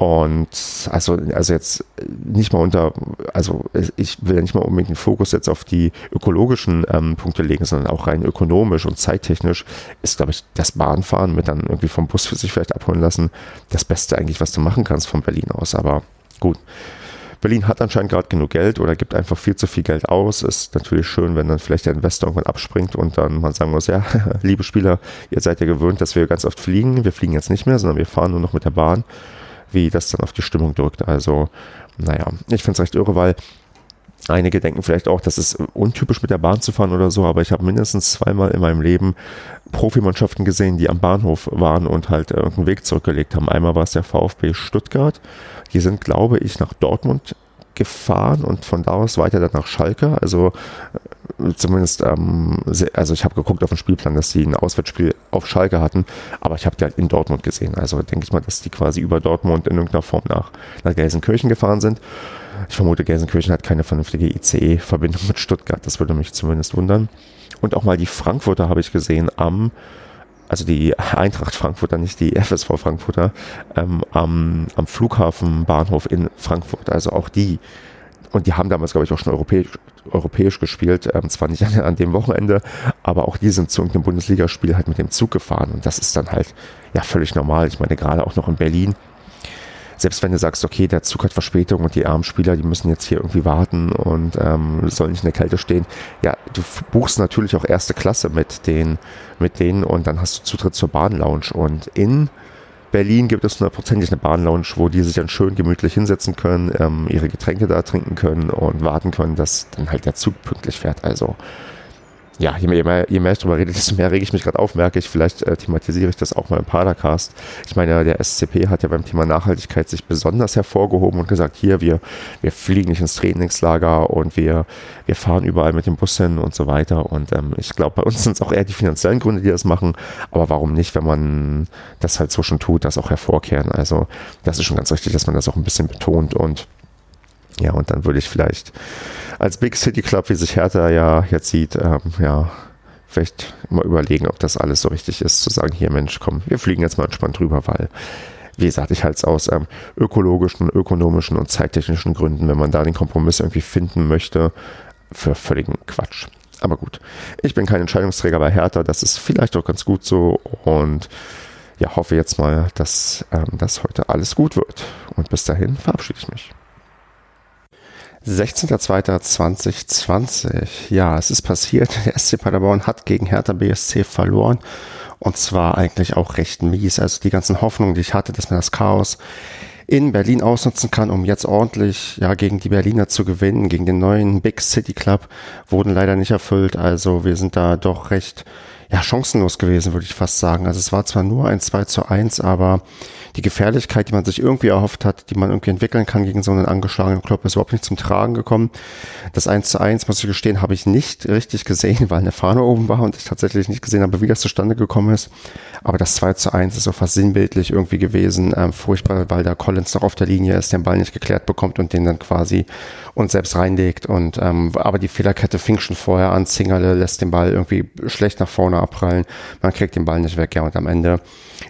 Und also, also jetzt nicht mal unter, also ich will ja nicht mal unbedingt den Fokus jetzt auf die ökologischen ähm, Punkte legen, sondern auch rein ökonomisch und zeittechnisch ist, glaube ich, das Bahnfahren mit dann irgendwie vom Bus für sich vielleicht abholen lassen, das Beste eigentlich, was du machen kannst von Berlin aus. Aber gut, Berlin hat anscheinend gerade genug Geld oder gibt einfach viel zu viel Geld aus. Ist natürlich schön, wenn dann vielleicht der Investor irgendwann abspringt und dann man sagen muss, ja, <laughs> liebe Spieler, ihr seid ja gewöhnt, dass wir ganz oft fliegen. Wir fliegen jetzt nicht mehr, sondern wir fahren nur noch mit der Bahn, wie das dann auf die Stimmung drückt. Also, naja, ich finde es recht irre, weil Einige denken vielleicht auch, das ist untypisch mit der Bahn zu fahren oder so, aber ich habe mindestens zweimal in meinem Leben Profimannschaften gesehen, die am Bahnhof waren und halt irgendeinen Weg zurückgelegt haben. Einmal war es der VfB Stuttgart. Die sind, glaube ich, nach Dortmund gefahren und von da aus weiter dann nach Schalke. Also äh, zumindest, ähm, also ich habe geguckt auf den Spielplan, dass die ein Auswärtsspiel auf Schalke hatten, aber ich habe die halt in Dortmund gesehen. Also denke ich mal, dass die quasi über Dortmund in irgendeiner Form nach, nach Gelsenkirchen gefahren sind. Ich vermute, Gelsenkirchen hat keine vernünftige ICE-Verbindung mit Stuttgart. Das würde mich zumindest wundern. Und auch mal die Frankfurter habe ich gesehen am, also die Eintracht Frankfurter, nicht die FSV Frankfurter, ähm, am, am Flughafenbahnhof in Frankfurt. Also auch die. Und die haben damals, glaube ich, auch schon europäisch, europäisch gespielt. Ähm, zwar nicht an, <laughs> an, dem Wochenende, aber auch die sind zu irgendeinem Bundesligaspiel halt mit dem Zug gefahren. Und das ist dann halt ja völlig normal. Ich meine, gerade auch noch in Berlin selbst wenn du sagst, okay, der Zug hat Verspätung und die armen Spieler, die müssen jetzt hier irgendwie warten und ähm, sollen nicht in der Kälte stehen, ja, du buchst natürlich auch erste Klasse mit den, mit denen und dann hast du Zutritt zur Bahnlounge und in Berlin gibt es hundertprozentig eine Bahnlounge, wo die sich dann schön gemütlich hinsetzen können, ähm, ihre Getränke da trinken können und warten können, dass dann halt der Zug pünktlich fährt. Also ja, je mehr, je mehr ich darüber rede, <laughs> desto mehr rege ich mich gerade auf, merke ich, vielleicht äh, thematisiere ich das auch mal im Padercast. Ich meine, der SCP hat ja beim Thema Nachhaltigkeit sich besonders hervorgehoben und gesagt, hier, wir, wir fliegen nicht ins Trainingslager und wir, wir fahren überall mit dem Bus hin und so weiter. Und ähm, ich glaube, bei uns <laughs> sind es auch eher die finanziellen Gründe, die das machen. Aber warum nicht, wenn man das halt so schon tut, das auch hervorkehren? Also das ist schon ganz richtig, dass man das auch ein bisschen betont und ja, und dann würde ich vielleicht als Big City Club, wie sich Hertha ja jetzt sieht, ähm, ja, vielleicht mal überlegen, ob das alles so richtig ist, zu sagen, hier Mensch, komm, wir fliegen jetzt mal entspannt drüber, weil, wie gesagt, ich halte es aus ähm, ökologischen, ökonomischen und zeittechnischen Gründen, wenn man da den Kompromiss irgendwie finden möchte, für völligen Quatsch. Aber gut, ich bin kein Entscheidungsträger bei Hertha, das ist vielleicht auch ganz gut so und ja, hoffe jetzt mal, dass ähm, das heute alles gut wird. Und bis dahin verabschiede ich mich. 16.02.2020. Ja, es ist passiert. Der SC Paderborn hat gegen Hertha BSC verloren. Und zwar eigentlich auch recht mies. Also die ganzen Hoffnungen, die ich hatte, dass man das Chaos in Berlin ausnutzen kann, um jetzt ordentlich ja gegen die Berliner zu gewinnen, gegen den neuen Big City Club, wurden leider nicht erfüllt. Also wir sind da doch recht ja, chancenlos gewesen, würde ich fast sagen. Also es war zwar nur ein 2 zu 1, aber die Gefährlichkeit, die man sich irgendwie erhofft hat, die man irgendwie entwickeln kann gegen so einen angeschlagenen Club, ist überhaupt nicht zum Tragen gekommen. Das 1 zu 1, muss ich gestehen, habe ich nicht richtig gesehen, <laughs> weil eine Fahne oben war und ich tatsächlich nicht gesehen habe, wie das zustande gekommen ist. Aber das 2 zu 1 ist so fast sinnbildlich irgendwie gewesen. Ähm, furchtbar, weil da Collins noch auf der Linie ist, den Ball nicht geklärt bekommt und den dann quasi uns selbst reinlegt. Und ähm, aber die Fehlerkette fing schon vorher an. Zingerle lässt den Ball irgendwie schlecht nach vorne abprallen. Man kriegt den Ball nicht weg. Ja, und am Ende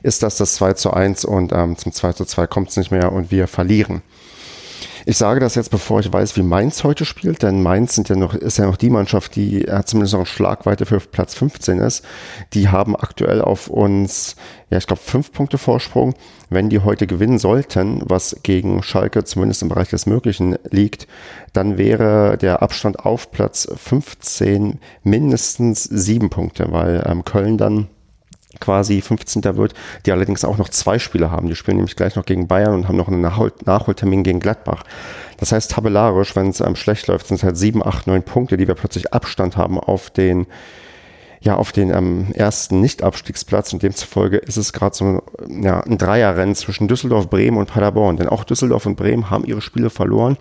ist das das 2 zu 1 und ähm, zum 2 zu 2 kommt es nicht mehr und wir verlieren. Ich sage das jetzt, bevor ich weiß, wie Mainz heute spielt, denn Mainz sind ja noch, ist ja noch die Mannschaft, die zumindest noch Schlagweite für Platz 15 ist. Die haben aktuell auf uns, ja, ich glaube, fünf Punkte Vorsprung. Wenn die heute gewinnen sollten, was gegen Schalke zumindest im Bereich des Möglichen liegt, dann wäre der Abstand auf Platz 15 mindestens sieben Punkte, weil ähm, Köln dann quasi 15. wird, die allerdings auch noch zwei Spiele haben. Die spielen nämlich gleich noch gegen Bayern und haben noch einen Nachhol Nachholtermin gegen Gladbach. Das heißt, tabellarisch, wenn es einem schlecht läuft, sind es halt sieben, acht, neun Punkte, die wir plötzlich Abstand haben auf den ja auf den ähm, ersten Nicht-Abstiegsplatz und demzufolge ist es gerade so ja, ein Dreierrennen zwischen Düsseldorf, Bremen und Paderborn. Denn auch Düsseldorf und Bremen haben ihre Spiele verloren.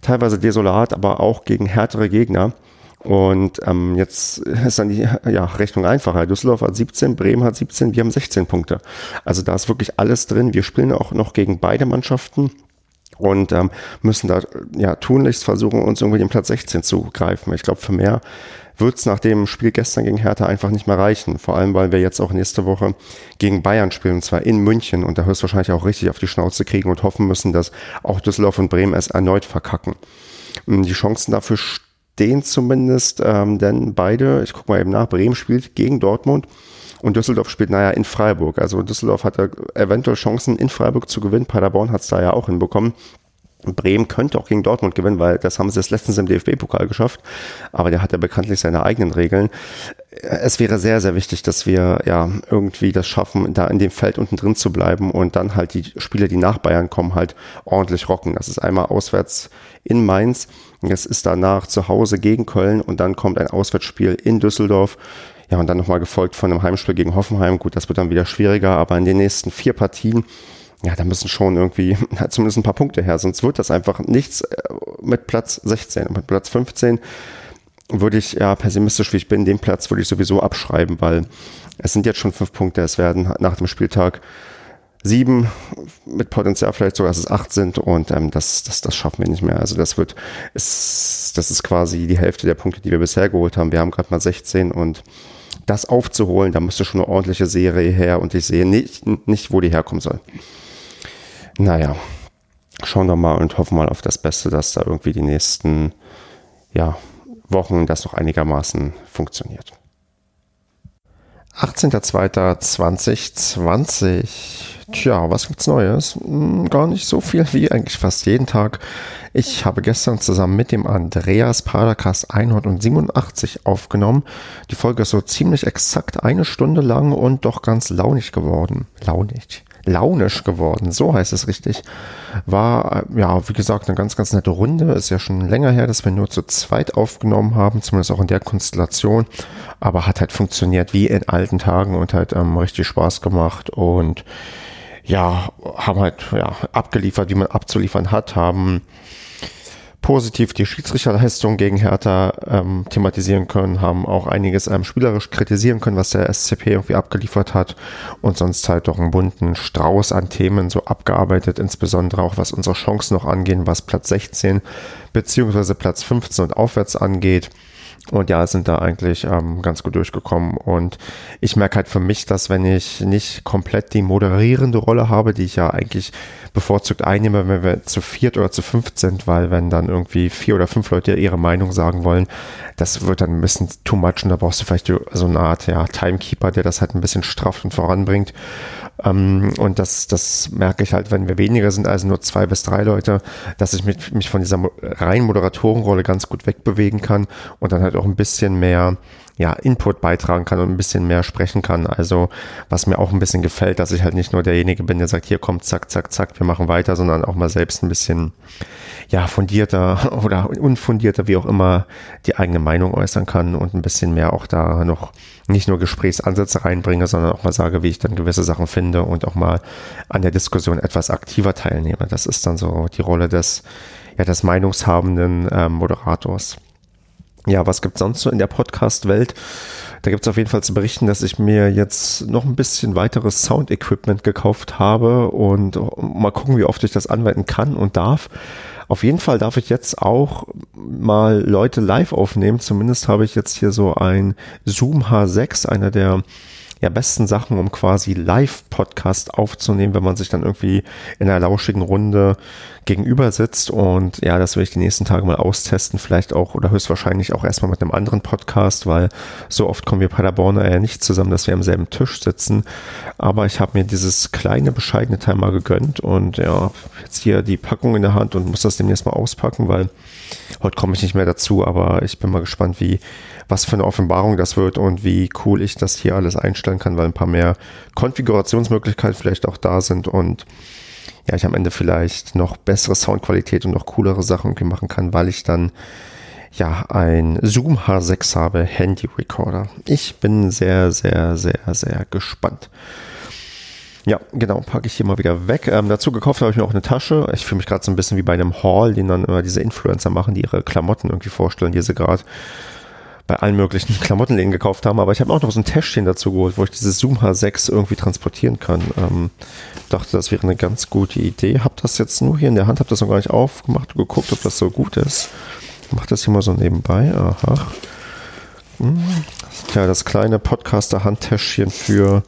Teilweise desolat, aber auch gegen härtere Gegner. Und ähm, jetzt ist dann die ja, Rechnung einfacher. Düsseldorf hat 17, Bremen hat 17, wir haben 16 Punkte. Also da ist wirklich alles drin. Wir spielen auch noch gegen beide Mannschaften und ähm, müssen da ja tunlichst versuchen, uns irgendwie den Platz 16 zu greifen. Ich glaube, für mehr wird es nach dem Spiel gestern gegen Hertha einfach nicht mehr reichen. Vor allem, weil wir jetzt auch nächste Woche gegen Bayern spielen, und zwar in München und da höchstwahrscheinlich auch richtig auf die Schnauze kriegen und hoffen müssen, dass auch Düsseldorf und Bremen es erneut verkacken. Die Chancen dafür stehen zumindest, ähm, denn beide, ich gucke mal eben nach, Bremen spielt gegen Dortmund und Düsseldorf spielt, naja, in Freiburg. Also Düsseldorf hatte eventuell Chancen, in Freiburg zu gewinnen. Paderborn hat es da ja auch hinbekommen. Bremen könnte auch gegen Dortmund gewinnen, weil das haben sie es letztens im DFB-Pokal geschafft. Aber der hat ja bekanntlich seine eigenen Regeln. Es wäre sehr, sehr wichtig, dass wir ja irgendwie das schaffen, da in dem Feld unten drin zu bleiben und dann halt die Spiele, die nach Bayern kommen, halt ordentlich rocken. Das ist einmal auswärts in Mainz. Es ist danach zu Hause gegen Köln und dann kommt ein Auswärtsspiel in Düsseldorf. Ja, und dann nochmal gefolgt von einem Heimspiel gegen Hoffenheim. Gut, das wird dann wieder schwieriger, aber in den nächsten vier Partien ja, da müssen schon irgendwie <laughs> zumindest ein paar Punkte her, sonst wird das einfach nichts äh, mit Platz 16. Mit Platz 15 würde ich, ja, pessimistisch wie ich bin, den Platz würde ich sowieso abschreiben, weil es sind jetzt schon fünf Punkte, es werden nach dem Spieltag sieben, mit Potenzial vielleicht sogar, dass es acht sind und ähm, das, das, das schaffen wir nicht mehr. Also das wird, ist, das ist quasi die Hälfte der Punkte, die wir bisher geholt haben. Wir haben gerade mal 16 und das aufzuholen, da müsste schon eine ordentliche Serie her und ich sehe nicht, nicht wo die herkommen soll naja, schauen wir mal und hoffen mal auf das Beste, dass da irgendwie die nächsten ja, Wochen das noch einigermaßen funktioniert. 18.02.2020. Tja, was gibt's Neues? Hm, gar nicht so viel wie eigentlich fast jeden Tag. Ich habe gestern zusammen mit dem Andreas Padercast 187 aufgenommen. Die Folge ist so ziemlich exakt eine Stunde lang und doch ganz launig geworden. Launig launisch geworden, so heißt es richtig. War, äh, ja, wie gesagt, eine ganz, ganz nette Runde. Ist ja schon länger her, dass wir nur zu zweit aufgenommen haben, zumindest auch in der Konstellation. Aber hat halt funktioniert wie in alten Tagen und halt ähm, richtig Spaß gemacht und ja, haben halt ja, abgeliefert, wie man abzuliefern hat, haben positiv die Schiedsrichterleistung gegen Hertha ähm, thematisieren können, haben auch einiges ähm, spielerisch kritisieren können, was der SCP irgendwie abgeliefert hat und sonst halt doch einen bunten Strauß an Themen so abgearbeitet, insbesondere auch was unsere Chancen noch angehen, was Platz 16 beziehungsweise Platz 15 und aufwärts angeht. Und ja, sind da eigentlich ähm, ganz gut durchgekommen. Und ich merke halt für mich, dass wenn ich nicht komplett die moderierende Rolle habe, die ich ja eigentlich bevorzugt einnehme, wenn wir zu viert oder zu fünft sind, weil wenn dann irgendwie vier oder fünf Leute ihre Meinung sagen wollen, das wird dann ein bisschen too much und da brauchst du vielleicht so eine Art ja, Timekeeper, der das halt ein bisschen strafft und voranbringt. Ähm, und das, das merke ich halt, wenn wir weniger sind, also nur zwei bis drei Leute, dass ich mich, mich von dieser reinen Moderatorenrolle ganz gut wegbewegen kann und dann halt auch ein bisschen mehr ja, Input beitragen kann und ein bisschen mehr sprechen kann. Also was mir auch ein bisschen gefällt, dass ich halt nicht nur derjenige bin, der sagt, hier kommt, zack, zack, zack, wir machen weiter, sondern auch mal selbst ein bisschen ja, fundierter <laughs> oder unfundierter, wie auch immer, die eigene Meinung äußern kann und ein bisschen mehr auch da noch nicht nur Gesprächsansätze reinbringe, sondern auch mal sage, wie ich dann gewisse Sachen finde und auch mal an der Diskussion etwas aktiver teilnehme. Das ist dann so die Rolle des, ja, des meinungshabenden äh, Moderators. Ja, was gibt's sonst so in der Podcast-Welt? Da gibt's auf jeden Fall zu berichten, dass ich mir jetzt noch ein bisschen weiteres Sound-Equipment gekauft habe und mal gucken, wie oft ich das anwenden kann und darf. Auf jeden Fall darf ich jetzt auch mal Leute live aufnehmen. Zumindest habe ich jetzt hier so ein Zoom H6, einer der ja, besten Sachen, um quasi Live-Podcast aufzunehmen, wenn man sich dann irgendwie in einer lauschigen Runde gegenüber sitzt. Und ja, das will ich die nächsten Tage mal austesten, vielleicht auch oder höchstwahrscheinlich auch erstmal mit einem anderen Podcast, weil so oft kommen wir Paderborner ja nicht zusammen, dass wir am selben Tisch sitzen. Aber ich habe mir dieses kleine, bescheidene Teil mal gegönnt und ja, jetzt hier die Packung in der Hand und muss das demnächst mal auspacken, weil heute komme ich nicht mehr dazu, aber ich bin mal gespannt, wie was für eine Offenbarung das wird und wie cool ich das hier alles einstellen kann, weil ein paar mehr Konfigurationsmöglichkeiten vielleicht auch da sind und ja, ich am Ende vielleicht noch bessere Soundqualität und noch coolere Sachen irgendwie machen kann, weil ich dann ja, ein Zoom H6 habe, Handy Recorder. Ich bin sehr, sehr, sehr, sehr gespannt. Ja, genau, packe ich hier mal wieder weg. Ähm, dazu gekauft habe ich mir auch eine Tasche. Ich fühle mich gerade so ein bisschen wie bei einem Haul, den dann immer diese Influencer machen, die ihre Klamotten irgendwie vorstellen, die sie gerade bei allen möglichen <laughs> Klamottenläden gekauft haben. Aber ich habe auch noch so ein Täschchen dazu geholt, wo ich dieses Zoom H6 irgendwie transportieren kann. Ähm, dachte, das wäre eine ganz gute Idee. Hab das jetzt nur hier in der Hand, habe das noch gar nicht aufgemacht und geguckt, ob das so gut ist. Mach das hier mal so nebenbei. Aha. Hm. Ja, das kleine Podcaster-Handtäschchen für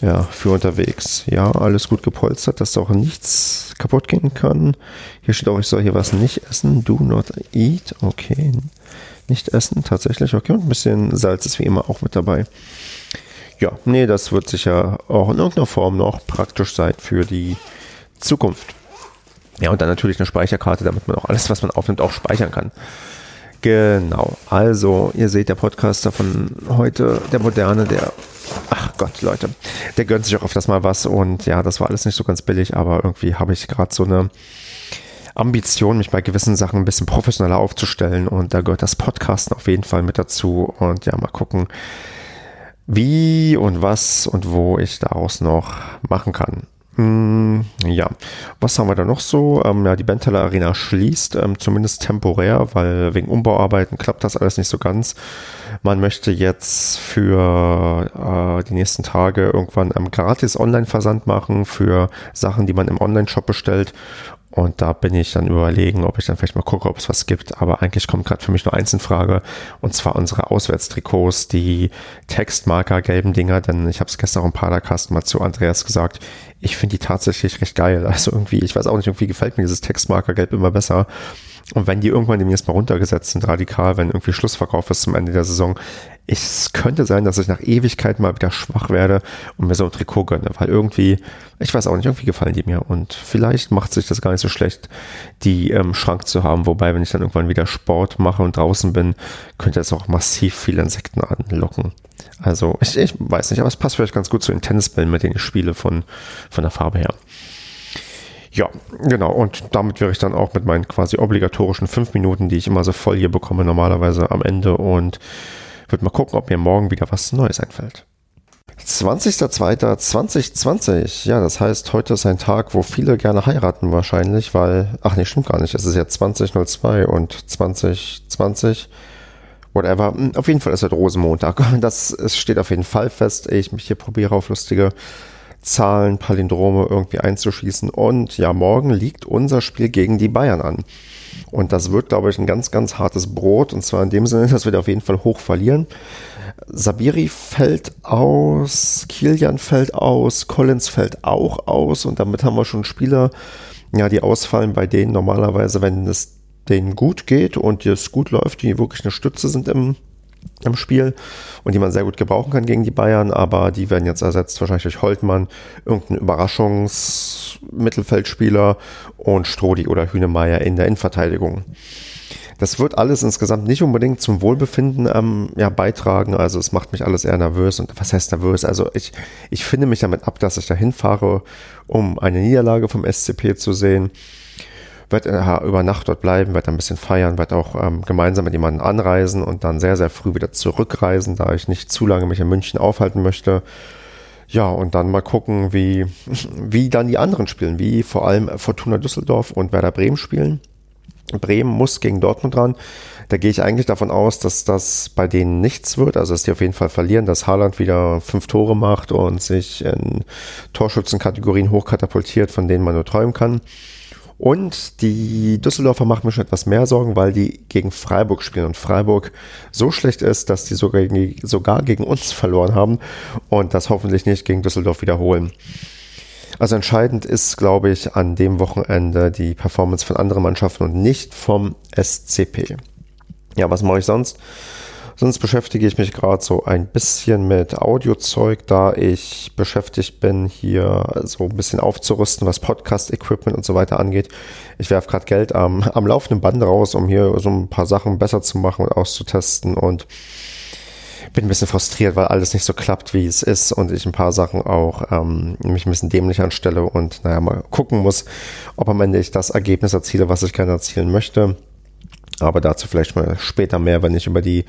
ja, für unterwegs. Ja, alles gut gepolstert, dass auch nichts kaputt gehen kann. Hier steht auch, ich soll hier was nicht essen. Do not eat. Okay. Nicht essen, tatsächlich. Okay. Und ein bisschen Salz ist wie immer auch mit dabei. Ja, nee, das wird sicher auch in irgendeiner Form noch praktisch sein für die Zukunft. Ja, und dann natürlich eine Speicherkarte, damit man auch alles, was man aufnimmt, auch speichern kann. Genau. Also, ihr seht, der Podcaster von heute, der moderne, der Ach Gott, Leute, der gönnt sich auch auf das mal was und ja, das war alles nicht so ganz billig, aber irgendwie habe ich gerade so eine Ambition, mich bei gewissen Sachen ein bisschen professioneller aufzustellen und da gehört das Podcasten auf jeden Fall mit dazu und ja, mal gucken, wie und was und wo ich daraus noch machen kann. Hm, ja, was haben wir da noch so? Ähm, ja, die Benteler Arena schließt, ähm, zumindest temporär, weil wegen Umbauarbeiten klappt das alles nicht so ganz. Man möchte jetzt für äh, die nächsten Tage irgendwann ähm, gratis Online-Versand machen für Sachen, die man im Online-Shop bestellt. Und da bin ich dann überlegen, ob ich dann vielleicht mal gucke, ob es was gibt. Aber eigentlich kommt gerade für mich nur eins in Frage. Und zwar unsere Auswärtstrikots, die Textmarker gelben Dinger. Denn ich habe es gestern auch im Padercast mal zu Andreas gesagt. Ich finde die tatsächlich recht geil. Also irgendwie, ich weiß auch nicht, irgendwie gefällt mir dieses Textmarker gelb immer besser. Und wenn die irgendwann demnächst mal runtergesetzt sind, radikal, wenn irgendwie Schlussverkauf ist zum Ende der Saison, es könnte sein, dass ich nach Ewigkeit mal wieder schwach werde und mir so ein Trikot gönne, weil irgendwie, ich weiß auch nicht, irgendwie gefallen die mir und vielleicht macht sich das gar nicht so schlecht, die im Schrank zu haben, wobei, wenn ich dann irgendwann wieder Sport mache und draußen bin, könnte es auch massiv viele Insekten anlocken. Also, ich, ich weiß nicht, aber es passt vielleicht ganz gut zu den Tennisbällen, mit denen ich spiele von, von der Farbe her. Ja, genau. Und damit wäre ich dann auch mit meinen quasi obligatorischen fünf Minuten, die ich immer so voll hier bekomme, normalerweise am Ende und würde mal gucken, ob mir morgen wieder was Neues einfällt. 20.02.2020. Ja, das heißt, heute ist ein Tag, wo viele gerne heiraten wahrscheinlich, weil, ach nee, stimmt gar nicht. Es ist ja 2002 und 2020 whatever. Hm, auf jeden Fall ist heute Rosenmontag. <laughs> Das es steht auf jeden Fall fest. Ich mich hier probiere auf lustige Zahlen, Palindrome irgendwie einzuschießen. Und ja, morgen liegt unser Spiel gegen die Bayern an. Und das wird, glaube ich, ein ganz, ganz hartes Brot. Und zwar in dem Sinne, <laughs> dass wir auf jeden Fall hoch verlieren. Sabiri fällt aus, Kilian fällt aus, Collins fällt auch aus. Und damit haben wir schon Spieler, ja, die ausfallen, bei denen normalerweise, wenn es denen gut geht und es gut läuft, die wirklich eine Stütze sind im im Spiel und die man sehr gut gebrauchen kann gegen die Bayern, aber die werden jetzt ersetzt wahrscheinlich durch Holtmann, irgendein Überraschungsmittelfeldspieler und Strodi oder Hünemeyer in der Innenverteidigung. Das wird alles insgesamt nicht unbedingt zum Wohlbefinden ähm, ja, beitragen. Also es macht mich alles eher nervös. Und was heißt nervös? Also ich, ich finde mich damit ab, dass ich da hinfahre, um eine Niederlage vom SCP zu sehen werde äh, über Nacht dort bleiben, werde ein bisschen feiern, werde auch ähm, gemeinsam mit jemandem anreisen und dann sehr, sehr früh wieder zurückreisen, da ich nicht zu lange mich in München aufhalten möchte. Ja, und dann mal gucken, wie, <laughs> wie dann die anderen spielen, wie vor allem Fortuna Düsseldorf und Werder Bremen spielen. Bremen muss gegen Dortmund ran. Da gehe ich eigentlich davon aus, dass das bei denen nichts wird. Also, dass die auf jeden Fall verlieren, dass Haaland wieder fünf Tore macht und sich in Torschützenkategorien hochkatapultiert, von denen man nur träumen kann. Und die Düsseldorfer machen mir schon etwas mehr Sorgen, weil die gegen Freiburg spielen und Freiburg so schlecht ist, dass die sogar gegen, sogar gegen uns <laughs> verloren haben und das hoffentlich nicht gegen Düsseldorf wiederholen. Also entscheidend ist, glaube ich, an dem Wochenende die Performance von anderen Mannschaften und nicht vom SCP. Ja, was mache ich sonst? Sonst beschäftige ich mich gerade so ein bisschen mit Audiozeug, da ich beschäftigt bin, hier so ein bisschen aufzurüsten, was Podcast-Equipment und so weiter angeht. Ich werfe gerade Geld am, <laughs> am laufenden Band raus, um hier so ein paar Sachen besser zu machen und auszutesten und bin ein bisschen frustriert, weil alles nicht so klappt, wie es ist und ich ein paar Sachen auch ähm, mich ein bisschen dämlich anstelle und naja, mal gucken muss, ob am Ende ich das Ergebnis erziele, was ich gerne erzielen möchte. Aber dazu vielleicht mal später mehr, wenn ich über die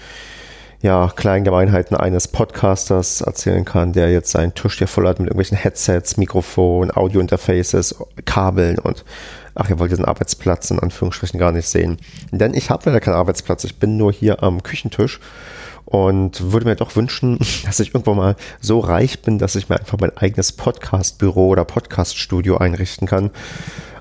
ja, kleinen Gemeinheiten eines Podcasters erzählen kann, der jetzt seinen Tisch hier voll hat mit irgendwelchen Headsets, Mikrofon, Audio-Interfaces, Kabeln und ach, ihr wollt diesen Arbeitsplatz in Anführungsstrichen gar nicht sehen. Denn ich habe leider keinen Arbeitsplatz, ich bin nur hier am Küchentisch und würde mir doch wünschen, <laughs> dass ich irgendwann mal so reich bin, dass ich mir einfach mein eigenes Podcast-Büro oder Podcast-Studio einrichten kann.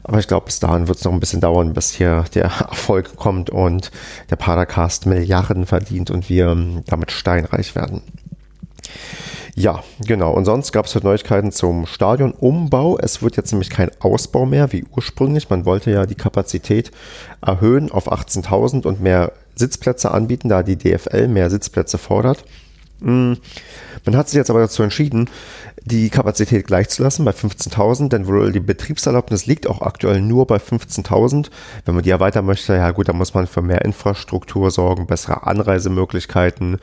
Aber ich glaube, bis dahin wird es noch ein bisschen dauern, bis hier der Erfolg kommt und der Padercast Milliarden verdient und wir ähm, damit steinreich werden. Ja, genau. Und sonst gab es heute Neuigkeiten zum Stadionumbau. Es wird jetzt nämlich kein Ausbau mehr wie ursprünglich. Man wollte ja die Kapazität erhöhen auf 18.000 und mehr Sitzplätze anbieten, da die DFL mehr Sitzplätze fordert. Hm. Man hat sich jetzt aber dazu entschieden, die Kapazität gleichzulassen bei 15.000, denn wohl die Betriebserlaubnis liegt auch aktuell nur bei 15.000. Wenn man die erweitern möchte, ja gut, dann muss man für mehr Infrastruktur sorgen, bessere Anreisemöglichkeiten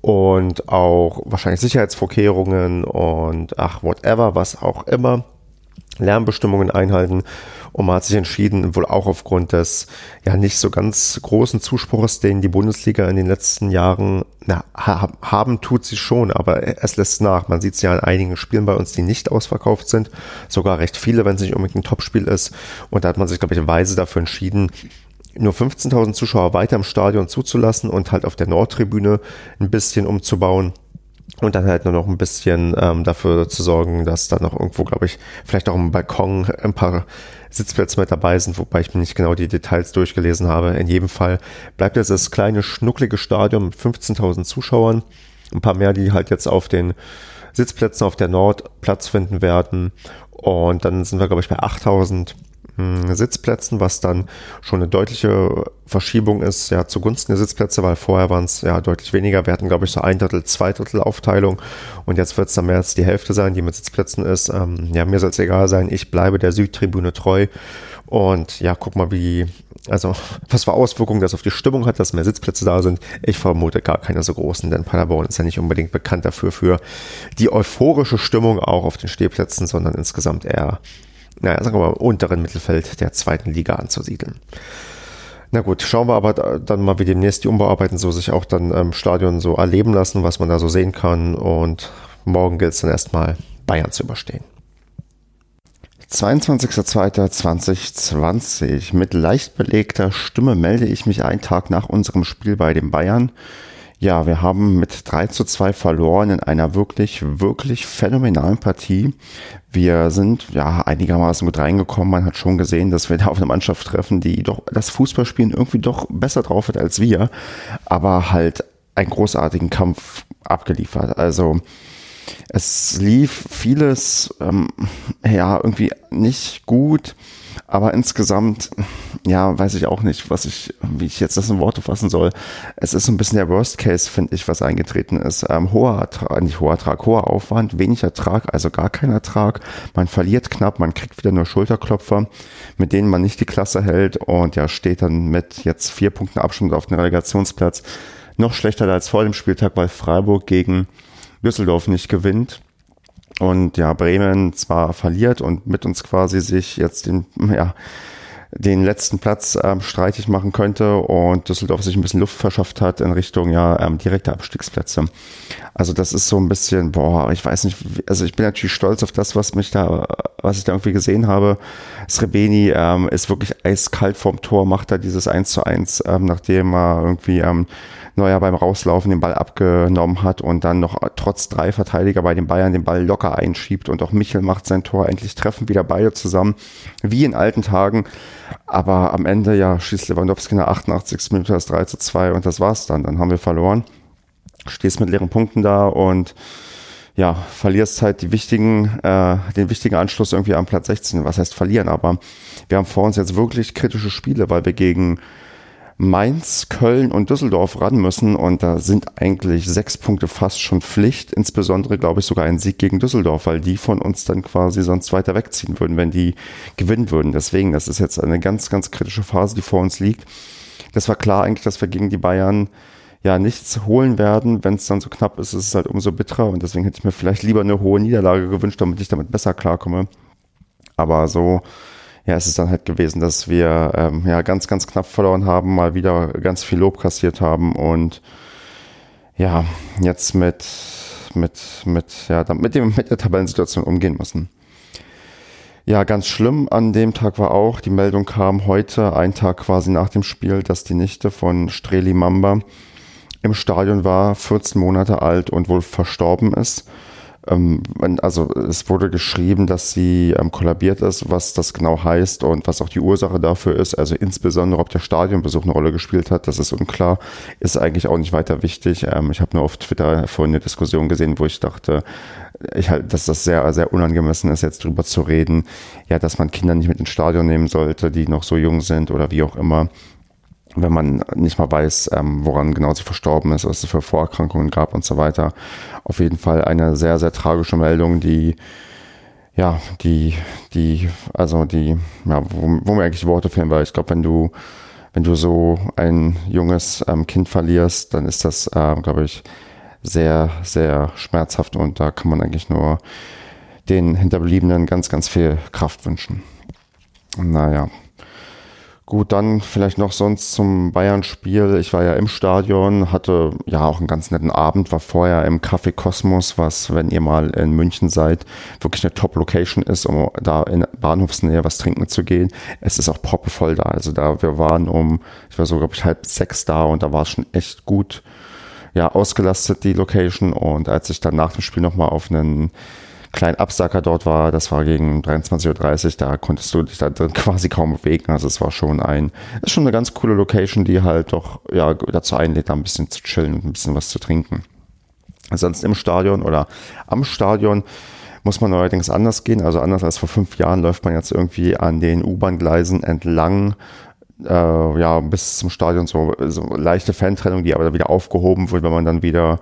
und auch wahrscheinlich Sicherheitsvorkehrungen und ach, whatever, was auch immer. Lärmbestimmungen einhalten. Und man hat sich entschieden, wohl auch aufgrund des ja nicht so ganz großen Zuspruchs, den die Bundesliga in den letzten Jahren na, haben, tut sie schon, aber es lässt nach. Man sieht es ja an einigen Spielen bei uns, die nicht ausverkauft sind. Sogar recht viele, wenn es nicht unbedingt ein Topspiel ist. Und da hat man sich, glaube ich, weise dafür entschieden, nur 15.000 Zuschauer weiter im Stadion zuzulassen und halt auf der Nordtribüne ein bisschen umzubauen und dann halt nur noch ein bisschen ähm, dafür zu sorgen, dass da noch irgendwo, glaube ich, vielleicht auch im Balkon ein paar Sitzplätze mit dabei sind, wobei ich mir nicht genau die Details durchgelesen habe. In jedem Fall bleibt jetzt das kleine, schnucklige Stadion mit 15.000 Zuschauern. Ein paar mehr, die halt jetzt auf den Sitzplätzen auf der Nord Platz finden werden. Und dann sind wir, glaube ich, bei 8.000 Sitzplätzen, was dann schon eine deutliche Verschiebung ist, ja, zugunsten der Sitzplätze, weil vorher waren es ja deutlich weniger. Wir hatten, glaube ich, so ein Drittel, zwei Drittel Aufteilung und jetzt wird es dann mehr als die Hälfte sein, die mit Sitzplätzen ist. Ähm, ja, mir soll es egal sein, ich bleibe der Südtribüne treu und ja, guck mal, wie, also, <laughs> was für Auswirkungen das auf die Stimmung hat, dass mehr Sitzplätze da sind. Ich vermute gar keine so großen, denn Paderborn ist ja nicht unbedingt bekannt dafür, für die euphorische Stimmung auch auf den Stehplätzen, sondern insgesamt eher naja, sagen wir mal, unteren Mittelfeld der zweiten Liga anzusiedeln. Na gut, schauen wir aber dann mal, wie demnächst die Umbauarbeiten so sich auch dann im Stadion so erleben lassen, was man da so sehen kann. Und morgen gilt es dann erstmal, Bayern zu überstehen. 22.02.2020. Mit leicht belegter Stimme melde ich mich einen Tag nach unserem Spiel bei den Bayern. Ja, wir haben mit 3 zu 2 verloren in einer wirklich, wirklich phänomenalen Partie. Wir sind ja einigermaßen gut reingekommen. Man hat schon gesehen, dass wir da auf eine Mannschaft treffen, die doch das Fußballspielen irgendwie doch besser drauf hat als wir, aber halt einen großartigen Kampf abgeliefert. Also es lief vieles ähm, ja irgendwie nicht gut. Aber insgesamt, ja, weiß ich auch nicht, was ich, wie ich jetzt das in Worte fassen soll. Es ist so ein bisschen der Worst Case, finde ich, was eingetreten ist. Ähm, hoher Ertrag, nicht hoher Ertrag, hoher Aufwand, wenig Ertrag, also gar kein Ertrag. Man verliert knapp, man kriegt wieder nur Schulterklopfer, mit denen man nicht die Klasse hält und ja, steht dann mit jetzt vier Punkten Abstand auf dem Relegationsplatz. Noch schlechter als vor dem Spieltag, weil Freiburg gegen Düsseldorf nicht gewinnt und ja, Bremen zwar verliert und mit uns quasi sich jetzt den, ja, den letzten Platz ähm, streitig machen könnte und Düsseldorf sich ein bisschen Luft verschafft hat in Richtung ja ähm, direkte Abstiegsplätze. Also das ist so ein bisschen, boah, ich weiß nicht, also ich bin natürlich stolz auf das, was mich da, was ich da irgendwie gesehen habe. Srebeni ähm, ist wirklich eiskalt vorm Tor, macht da dieses 1 zu 1, ähm, nachdem er irgendwie ähm, Neuer beim Rauslaufen den Ball abgenommen hat und dann noch trotz drei Verteidiger bei den Bayern den Ball locker einschiebt und auch Michel macht sein Tor. Endlich treffen wieder beide zusammen, wie in alten Tagen. Aber am Ende ja schießt Lewandowski in der 88. Minute das 3 zu 2 und das war's dann. Dann haben wir verloren. Stehst mit leeren Punkten da und ja, verlierst halt die wichtigen, äh, den wichtigen Anschluss irgendwie am Platz 16. Was heißt verlieren? Aber wir haben vor uns jetzt wirklich kritische Spiele, weil wir gegen Mainz, Köln und Düsseldorf ran müssen und da sind eigentlich sechs Punkte fast schon Pflicht, insbesondere glaube ich sogar ein Sieg gegen Düsseldorf, weil die von uns dann quasi sonst weiter wegziehen würden, wenn die gewinnen würden. Deswegen, das ist jetzt eine ganz, ganz kritische Phase, die vor uns liegt. Das war klar eigentlich, dass wir gegen die Bayern ja nichts holen werden. Wenn es dann so knapp ist, ist es halt umso bitterer und deswegen hätte ich mir vielleicht lieber eine hohe Niederlage gewünscht, damit ich damit besser klarkomme. Aber so ja, es ist dann halt gewesen, dass wir ähm, ja ganz, ganz knapp verloren haben, mal wieder ganz viel Lob kassiert haben und ja, jetzt mit, mit, mit, ja, mit, dem, mit der Tabellensituation umgehen müssen. Ja, ganz schlimm an dem Tag war auch, die Meldung kam heute, ein Tag quasi nach dem Spiel, dass die Nichte von Streli Mamba im Stadion war, 14 Monate alt und wohl verstorben ist. Ähm, also es wurde geschrieben, dass sie ähm, kollabiert ist, was das genau heißt und was auch die Ursache dafür ist. Also insbesondere, ob der Stadionbesuch eine Rolle gespielt hat, das ist unklar. Ist eigentlich auch nicht weiter wichtig. Ähm, ich habe nur auf Twitter vorhin eine Diskussion gesehen, wo ich dachte, ich halt, dass das sehr, sehr unangemessen ist, jetzt drüber zu reden, ja, dass man Kinder nicht mit ins Stadion nehmen sollte, die noch so jung sind oder wie auch immer wenn man nicht mal weiß, ähm, woran genau sie verstorben ist, was es für Vorerkrankungen gab und so weiter. Auf jeden Fall eine sehr, sehr tragische Meldung, die, ja, die, die, also die, ja, wo, wo mir eigentlich Worte fehlen, weil ich glaube, wenn du, wenn du so ein junges ähm, Kind verlierst, dann ist das, äh, glaube ich, sehr, sehr schmerzhaft und da kann man eigentlich nur den Hinterbliebenen ganz, ganz viel Kraft wünschen. Naja. Gut, dann vielleicht noch sonst zum Bayern-Spiel. Ich war ja im Stadion, hatte ja auch einen ganz netten Abend, war vorher im Café Kosmos, was, wenn ihr mal in München seid, wirklich eine Top-Location ist, um da in Bahnhofsnähe was trinken zu gehen. Es ist auch proppevoll da. Also da, wir waren um, ich war so, glaube ich, halb sechs da und da war es schon echt gut, ja, ausgelastet, die Location. Und als ich dann nach dem Spiel nochmal auf einen kleinen Absacker dort war, das war gegen 23.30 Uhr, da konntest du dich da drin quasi kaum bewegen. Also es war schon ein, ist schon eine ganz coole Location, die halt doch ja dazu einlädt, da ein bisschen zu chillen und ein bisschen was zu trinken. Sonst im Stadion oder am Stadion muss man allerdings anders gehen. Also anders als vor fünf Jahren läuft man jetzt irgendwie an den U-Bahn-Gleisen entlang äh, ja, bis zum Stadion so, so leichte Fantrennung, die aber wieder aufgehoben wird, wenn man dann wieder,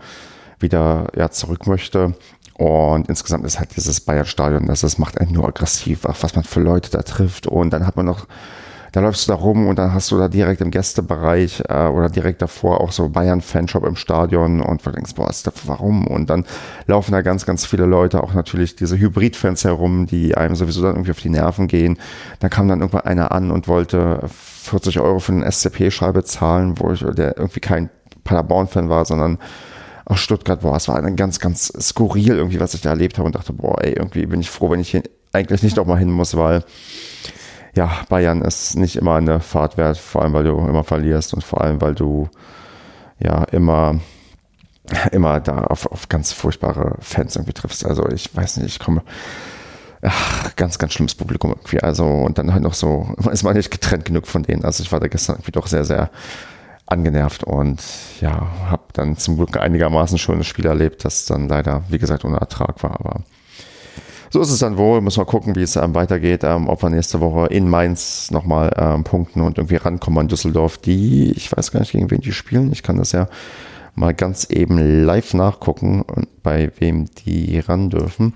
wieder ja, zurück möchte. Und insgesamt ist halt dieses Bayern-Stadion, das, das macht einen nur aggressiv, was man für Leute da trifft. Und dann hat man noch, da läufst du da rum und dann hast du da direkt im Gästebereich äh, oder direkt davor auch so Bayern-Fanshop im Stadion und du denkst, boah, ist das, warum? Und dann laufen da ganz, ganz viele Leute, auch natürlich diese Hybrid-Fans herum, die einem sowieso dann irgendwie auf die Nerven gehen. Dann kam dann irgendwann einer an und wollte 40 Euro für einen SCP-Schal bezahlen, wo ich, der irgendwie kein Paderborn-Fan war, sondern aus Stuttgart, boah, es war ein ganz, ganz skurril irgendwie, was ich da erlebt habe und dachte, boah, ey, irgendwie bin ich froh, wenn ich hier eigentlich nicht nochmal hin muss, weil ja, Bayern ist nicht immer eine Fahrt wert, vor allem weil du immer verlierst und vor allem weil du ja immer immer da auf, auf ganz furchtbare Fans irgendwie triffst. Also ich weiß nicht, ich komme ach, ganz, ganz schlimmes Publikum irgendwie. Also und dann halt noch so, <laughs> ist man nicht getrennt genug von denen. Also ich war da gestern irgendwie doch sehr, sehr angenervt und ja, habe dann zum Glück einigermaßen schönes Spiel erlebt, das dann leider, wie gesagt, ohne Ertrag war. Aber so ist es dann wohl. Muss mal gucken, wie es ähm, weitergeht. Ähm, ob wir nächste Woche in Mainz nochmal ähm, punkten und irgendwie rankommen an Düsseldorf. Die, ich weiß gar nicht, gegen wen die spielen. Ich kann das ja mal ganz eben live nachgucken, bei wem die ran dürfen.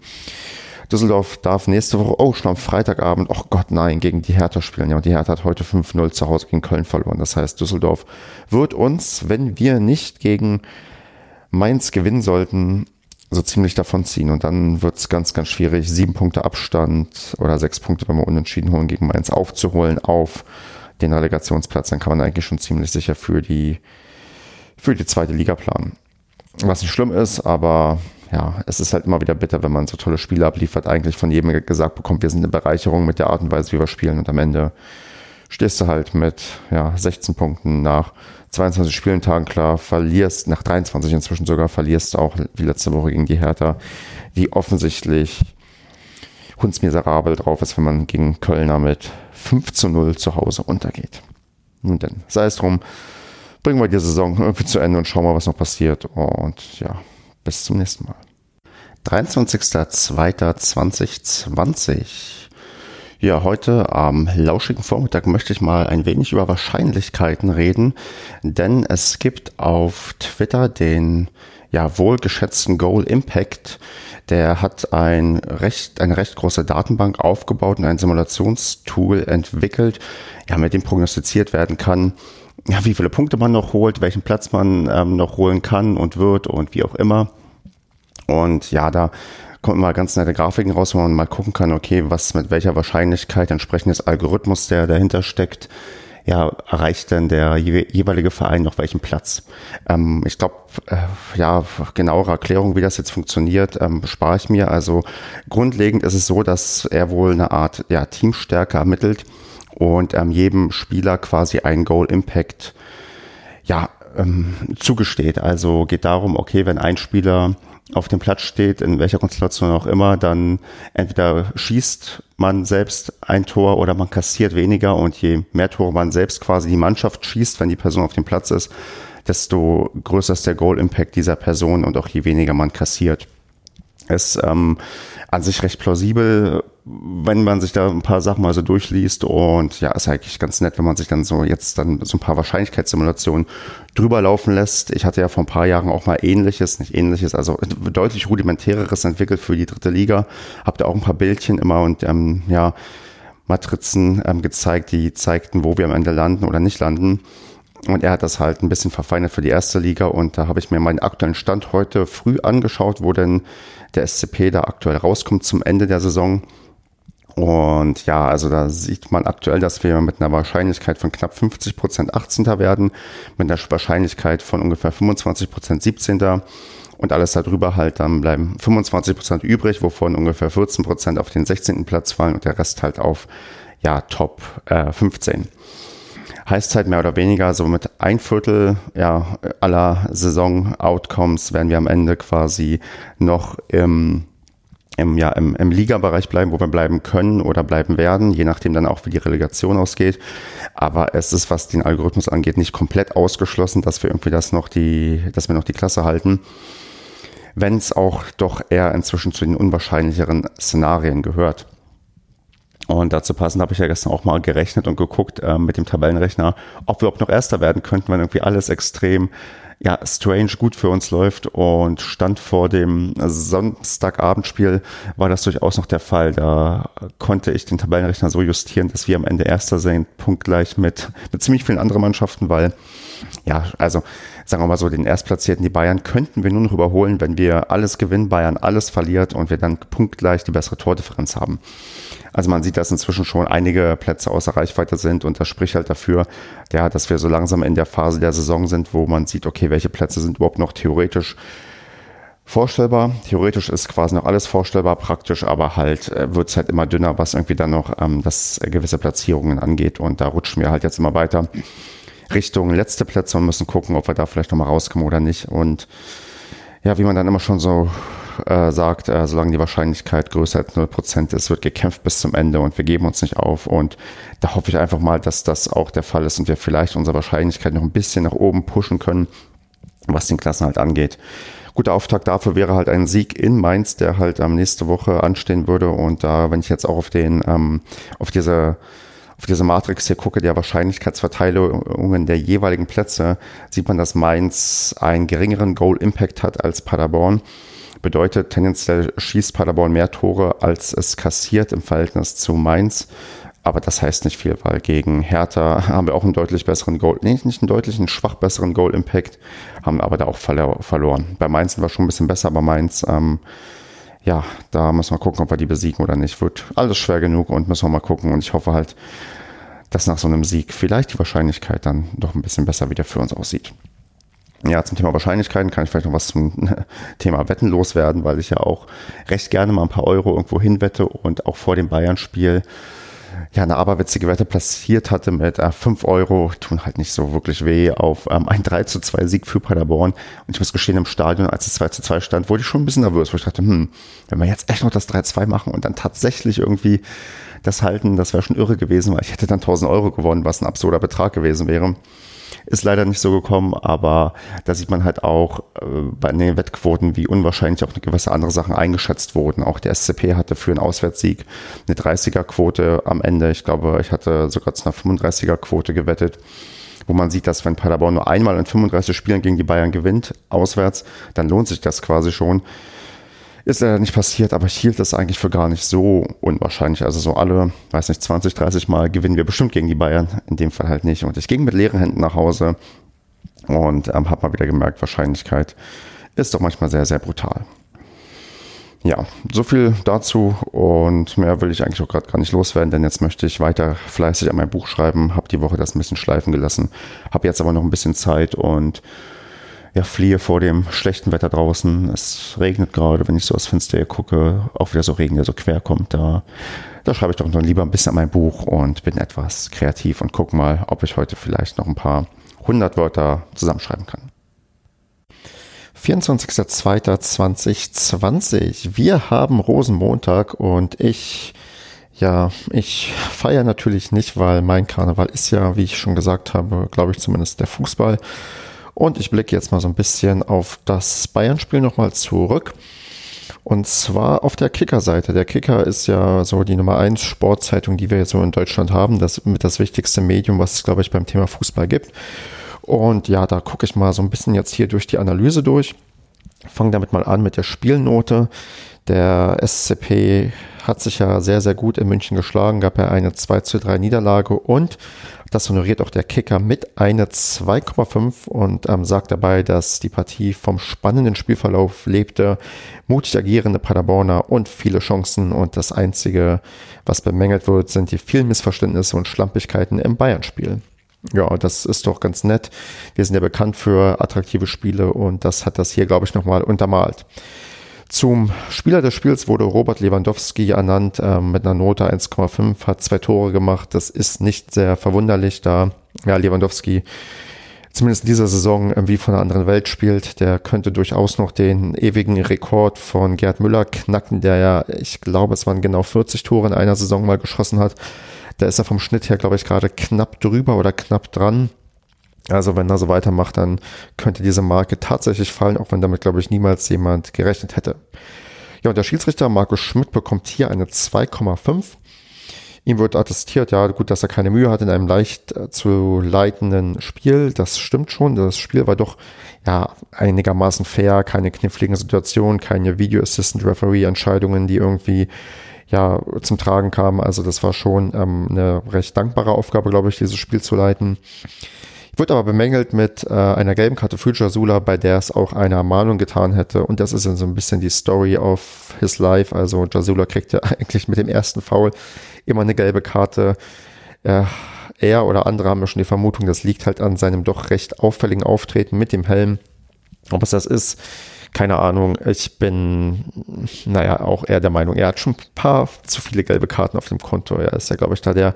Düsseldorf darf nächste Woche, oh, schon am Freitagabend, oh Gott, nein, gegen die Hertha spielen. Ja, und die Hertha hat heute 5-0 zu Hause gegen Köln verloren. Das heißt, Düsseldorf wird uns, wenn wir nicht gegen Mainz gewinnen sollten, so ziemlich davon ziehen. Und dann wird es ganz, ganz schwierig, sieben Punkte Abstand oder sechs Punkte, wenn wir unentschieden holen, gegen Mainz aufzuholen auf den Relegationsplatz. Dann kann man eigentlich schon ziemlich sicher für die, für die zweite Liga planen. Was nicht schlimm ist, aber ja, es ist halt immer wieder bitter, wenn man so tolle Spiele abliefert, eigentlich von jedem gesagt bekommt, wir sind eine Bereicherung mit der Art und Weise, wie wir spielen und am Ende stehst du halt mit ja, 16 Punkten nach 22 Spielentagen klar, verlierst, nach 23 inzwischen sogar, verlierst auch wie letzte Woche gegen die Hertha, die offensichtlich hundsmiserabel drauf ist, wenn man gegen Kölner mit 5 zu 0 zu Hause untergeht. Nun denn, sei es drum, bringen wir die Saison irgendwie zu Ende und schauen mal, was noch passiert. Und ja, bis zum nächsten Mal. 23.02.2020. Ja, heute am lauschigen Vormittag möchte ich mal ein wenig über Wahrscheinlichkeiten reden, denn es gibt auf Twitter den ja wohlgeschätzten Goal Impact. Der hat ein recht, eine recht große Datenbank aufgebaut und ein Simulationstool entwickelt, ja, mit dem prognostiziert werden kann, ja, wie viele Punkte man noch holt, welchen Platz man ähm, noch holen kann und wird und wie auch immer. Und ja, da kommen mal ganz nette Grafiken raus, wo man mal gucken kann, okay, was mit welcher Wahrscheinlichkeit entsprechend des Algorithmus, der dahinter steckt, ja, erreicht denn der jeweilige Verein noch welchen Platz? Ähm, ich glaube, äh, ja, genauere Erklärung, wie das jetzt funktioniert, ähm, spare ich mir. Also grundlegend ist es so, dass er wohl eine Art ja, Teamstärke ermittelt und ähm, jedem Spieler quasi einen Goal Impact ja, ähm, zugesteht. Also geht darum, okay, wenn ein Spieler auf dem Platz steht, in welcher Konstellation auch immer, dann entweder schießt man selbst ein Tor oder man kassiert weniger und je mehr Tore man selbst quasi die Mannschaft schießt, wenn die Person auf dem Platz ist, desto größer ist der Goal-Impact dieser Person und auch je weniger man kassiert. Ist ähm, an sich recht plausibel, wenn man sich da ein paar Sachen mal so durchliest und ja, ist eigentlich ganz nett, wenn man sich dann so jetzt dann so ein paar Wahrscheinlichkeitssimulationen drüber laufen lässt. Ich hatte ja vor ein paar Jahren auch mal ähnliches, nicht ähnliches, also deutlich rudimentäreres entwickelt für die dritte Liga. Hab da auch ein paar Bildchen immer und ähm, ja, Matrizen ähm, gezeigt, die zeigten, wo wir am Ende landen oder nicht landen. Und er hat das halt ein bisschen verfeinert für die erste Liga und da habe ich mir meinen aktuellen Stand heute früh angeschaut, wo denn der SCP da aktuell rauskommt zum Ende der Saison. Und ja, also da sieht man aktuell, dass wir mit einer Wahrscheinlichkeit von knapp 50 Prozent 18. werden, mit einer Wahrscheinlichkeit von ungefähr 25 Prozent 17. Und alles darüber halt, dann bleiben 25 Prozent übrig, wovon ungefähr 14 Prozent auf den 16. Platz fallen und der Rest halt auf, ja, Top äh, 15 heißt halt mehr oder weniger, so mit ein Viertel ja, aller Saison-Outcomes werden wir am Ende quasi noch im, im, ja, im, im Liga-Bereich bleiben, wo wir bleiben können oder bleiben werden, je nachdem dann auch, wie die Relegation ausgeht. Aber es ist, was den Algorithmus angeht, nicht komplett ausgeschlossen, dass wir irgendwie das noch die, dass wir noch die Klasse halten. Wenn es auch doch eher inzwischen zu den unwahrscheinlicheren Szenarien gehört. Und dazu passend habe ich ja gestern auch mal gerechnet und geguckt äh, mit dem Tabellenrechner, ob wir überhaupt noch Erster werden könnten, wenn irgendwie alles extrem ja, strange gut für uns läuft. Und stand vor dem Samstagabendspiel war das durchaus noch der Fall. Da konnte ich den Tabellenrechner so justieren, dass wir am Ende Erster sind, punktgleich mit, mit ziemlich vielen anderen Mannschaften, weil, ja, also sagen wir mal so, den Erstplatzierten, die Bayern, könnten wir nur noch überholen, wenn wir alles gewinnen, Bayern alles verliert und wir dann punktgleich die bessere Tordifferenz haben. Also man sieht, dass inzwischen schon einige Plätze außer Reichweite sind und das spricht halt dafür, ja, dass wir so langsam in der Phase der Saison sind, wo man sieht, okay, welche Plätze sind überhaupt noch theoretisch vorstellbar. Theoretisch ist quasi noch alles vorstellbar, praktisch, aber halt äh, wird es halt immer dünner, was irgendwie dann noch ähm, das äh, gewisse Platzierungen angeht. Und da rutschen wir halt jetzt immer weiter Richtung letzte Plätze und müssen gucken, ob wir da vielleicht nochmal rauskommen oder nicht. Und ja, wie man dann immer schon so äh, sagt, äh, solange die Wahrscheinlichkeit größer als 0% ist, wird gekämpft bis zum Ende und wir geben uns nicht auf. Und da hoffe ich einfach mal, dass das auch der Fall ist und wir vielleicht unsere Wahrscheinlichkeit noch ein bisschen nach oben pushen können, was den Klassen halt angeht. Guter Auftakt dafür wäre halt ein Sieg in Mainz, der halt ähm, nächste Woche anstehen würde. Und da, wenn ich jetzt auch auf den, ähm, auf diese auf diese Matrix hier gucke, der Wahrscheinlichkeitsverteilungen der jeweiligen Plätze, sieht man, dass Mainz einen geringeren Goal Impact hat als Paderborn. Bedeutet, tendenziell schießt Paderborn mehr Tore, als es kassiert im Verhältnis zu Mainz. Aber das heißt nicht viel, weil gegen Hertha haben wir auch einen deutlich besseren Goal, nee, nicht einen deutlich, einen schwach besseren Goal Impact, haben aber da auch verloren. Bei Mainz sind wir schon ein bisschen besser, aber Mainz, ähm, ja, da müssen wir gucken, ob wir die besiegen oder nicht. Wird alles schwer genug und müssen wir mal gucken. Und ich hoffe halt, dass nach so einem Sieg vielleicht die Wahrscheinlichkeit dann doch ein bisschen besser wieder für uns aussieht. Ja, zum Thema Wahrscheinlichkeiten kann ich vielleicht noch was zum <laughs> Thema Wetten loswerden, weil ich ja auch recht gerne mal ein paar Euro irgendwo hinwette und auch vor dem Bayern-Spiel ja eine aberwitzige Wette platziert hatte mit äh, 5 Euro, tun halt nicht so wirklich weh, auf ähm, ein 3 zu 2 Sieg für Paderborn. Und ich muss gestehen, im Stadion, als es 2 zu 2 stand, wurde ich schon ein bisschen nervös, wo ich dachte, hm, wenn wir jetzt echt noch das 3-2 machen und dann tatsächlich irgendwie das halten, das wäre schon irre gewesen, weil ich hätte dann 1000 Euro gewonnen, was ein absurder Betrag gewesen wäre. Ist leider nicht so gekommen, aber da sieht man halt auch äh, bei den Wettquoten, wie unwahrscheinlich auch eine gewisse andere Sachen eingeschätzt wurden. Auch der SCP hatte für einen Auswärtssieg eine 30er-Quote am Ende. Ich glaube, ich hatte sogar zu einer 35er-Quote gewettet wo man sieht, dass wenn Paderborn nur einmal in 35 Spielen gegen die Bayern gewinnt, auswärts, dann lohnt sich das quasi schon. Ist leider nicht passiert, aber ich hielt das eigentlich für gar nicht so unwahrscheinlich. Also so alle, weiß nicht, 20, 30 Mal gewinnen wir bestimmt gegen die Bayern. In dem Fall halt nicht. Und ich ging mit leeren Händen nach Hause und ähm, habe mal wieder gemerkt, Wahrscheinlichkeit ist doch manchmal sehr, sehr brutal. Ja, so viel dazu und mehr will ich eigentlich auch gerade gar nicht loswerden, denn jetzt möchte ich weiter fleißig an mein Buch schreiben, habe die Woche das ein bisschen schleifen gelassen, habe jetzt aber noch ein bisschen Zeit und ja, fliehe vor dem schlechten Wetter draußen. Es regnet gerade, wenn ich so aus Fenster hier gucke, auch wieder so Regen, der so quer kommt. Da, da schreibe ich doch noch lieber ein bisschen an mein Buch und bin etwas kreativ und gucke mal, ob ich heute vielleicht noch ein paar hundert Wörter zusammenschreiben kann. 24.02.2020. Wir haben Rosenmontag und ich, ja, ich feiere natürlich nicht, weil mein Karneval ist ja, wie ich schon gesagt habe, glaube ich zumindest der Fußball. Und ich blicke jetzt mal so ein bisschen auf das Bayern-Spiel nochmal zurück. Und zwar auf der Kicker-Seite. Der Kicker ist ja so die Nummer 1 Sportzeitung, die wir jetzt so in Deutschland haben. Das mit das wichtigste Medium, was es, glaube ich, beim Thema Fußball gibt. Und ja, da gucke ich mal so ein bisschen jetzt hier durch die Analyse durch. Fange damit mal an mit der Spielnote. Der SCP hat sich ja sehr, sehr gut in München geschlagen, gab ja eine 2 zu 3 Niederlage und das honoriert auch der Kicker mit einer 2,5 und ähm, sagt dabei, dass die Partie vom spannenden Spielverlauf lebte, mutig agierende Paderborner und viele Chancen und das Einzige, was bemängelt wird, sind die vielen Missverständnisse und Schlampigkeiten im Bayern-Spiel. Ja, das ist doch ganz nett. Wir sind ja bekannt für attraktive Spiele und das hat das hier, glaube ich, nochmal untermalt. Zum Spieler des Spiels wurde Robert Lewandowski ernannt äh, mit einer Note 1,5, hat zwei Tore gemacht. Das ist nicht sehr verwunderlich, da ja, Lewandowski zumindest in dieser Saison wie von einer anderen Welt spielt. Der könnte durchaus noch den ewigen Rekord von Gerd Müller knacken, der ja, ich glaube, es waren genau 40 Tore in einer Saison mal geschossen hat. Da ist er vom Schnitt her, glaube ich, gerade knapp drüber oder knapp dran. Also wenn er so weitermacht, dann könnte diese Marke tatsächlich fallen, auch wenn damit, glaube ich, niemals jemand gerechnet hätte. Ja, und der Schiedsrichter Markus Schmidt bekommt hier eine 2,5. Ihm wird attestiert, ja, gut, dass er keine Mühe hat in einem leicht äh, zu leitenden Spiel. Das stimmt schon. Das Spiel war doch ja einigermaßen fair, keine kniffligen Situationen, keine Video Assistant Referee Entscheidungen, die irgendwie ja zum Tragen kamen. Also das war schon ähm, eine recht dankbare Aufgabe, glaube ich, dieses Spiel zu leiten. Wird aber bemängelt mit äh, einer gelben Karte für Jasula, bei der es auch eine Ermahnung getan hätte. Und das ist dann so ein bisschen die Story of his life. Also Jasula kriegt ja <laughs> eigentlich mit dem ersten Foul immer eine gelbe Karte. Äh, er oder andere haben ja schon die Vermutung, das liegt halt an seinem doch recht auffälligen Auftreten mit dem Helm. Ob es das ist, keine Ahnung. Ich bin, naja, auch eher der Meinung, er hat schon ein paar zu viele gelbe Karten auf dem Konto. Er ist ja, glaube ich, da der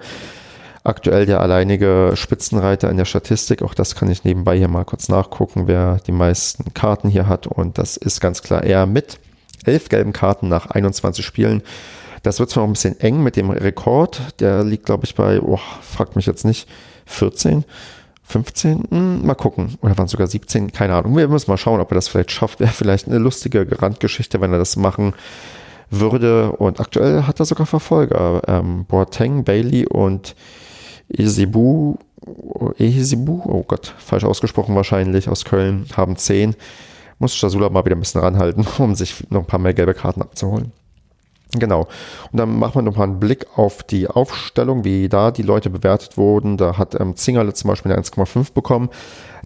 aktuell der alleinige Spitzenreiter in der Statistik. Auch das kann ich nebenbei hier mal kurz nachgucken, wer die meisten Karten hier hat. Und das ist ganz klar er mit elf gelben Karten nach 21 Spielen. Das wird zwar noch ein bisschen eng mit dem Rekord. Der liegt, glaube ich, bei, oh, fragt mich jetzt nicht, 14. 15. Hm, mal gucken. Oder waren sogar 17? Keine Ahnung. Wir müssen mal schauen, ob er das vielleicht schafft. Wäre vielleicht eine lustige Randgeschichte, wenn er das machen würde. Und aktuell hat er sogar Verfolger. Ähm, Boateng, Bailey und Isibu, Ehisibu, oh Gott, falsch ausgesprochen wahrscheinlich, aus Köln, haben 10. Muss Jasula mal wieder ein bisschen ranhalten, <laughs> um sich noch ein paar mehr gelbe Karten abzuholen. Genau. Und dann machen wir nochmal einen Blick auf die Aufstellung, wie da die Leute bewertet wurden. Da hat ähm, Zingerle zum Beispiel eine 1,5 bekommen.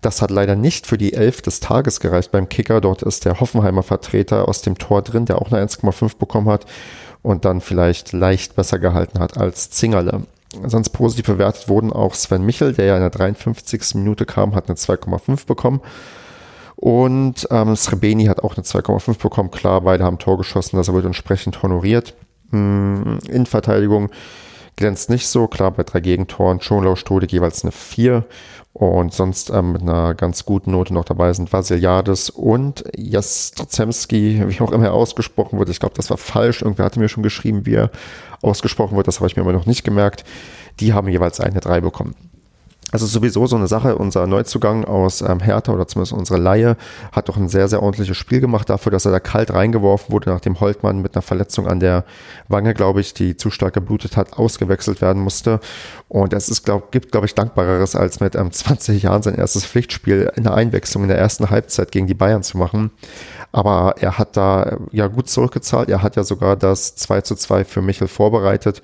Das hat leider nicht für die 11 des Tages gereicht beim Kicker. Dort ist der Hoffenheimer Vertreter aus dem Tor drin, der auch eine 1,5 bekommen hat und dann vielleicht leicht besser gehalten hat als Zingerle. Sonst positiv bewertet wurden auch Sven Michel, der ja in der 53. Minute kam, hat eine 2,5 bekommen. Und ähm, Srebeni hat auch eine 2,5 bekommen. Klar, beide haben Tor geschossen, das wird entsprechend honoriert. Hm, in Verteidigung glänzt nicht so. Klar, bei drei Gegentoren Schonlau, Stodik jeweils eine 4. Und sonst ähm, mit einer ganz guten Note noch dabei sind Vasiliades und Jastrzemski, wie auch immer er ausgesprochen wird. Ich glaube, das war falsch. Irgendwer hatte mir schon geschrieben, wie er ausgesprochen wird. Das habe ich mir aber noch nicht gemerkt. Die haben jeweils eine 3 bekommen. Also sowieso so eine Sache, unser Neuzugang aus ähm, Hertha oder zumindest unsere Laie hat doch ein sehr, sehr ordentliches Spiel gemacht dafür, dass er da kalt reingeworfen wurde, nachdem Holtmann mit einer Verletzung an der Wange, glaube ich, die zu stark geblutet hat, ausgewechselt werden musste. Und es ist, glaub, gibt, glaube ich, dankbareres, als mit ähm, 20 Jahren sein erstes Pflichtspiel in der Einwechslung in der ersten Halbzeit gegen die Bayern zu machen. Aber er hat da ja gut zurückgezahlt. Er hat ja sogar das 2 zu 2 für Michel vorbereitet.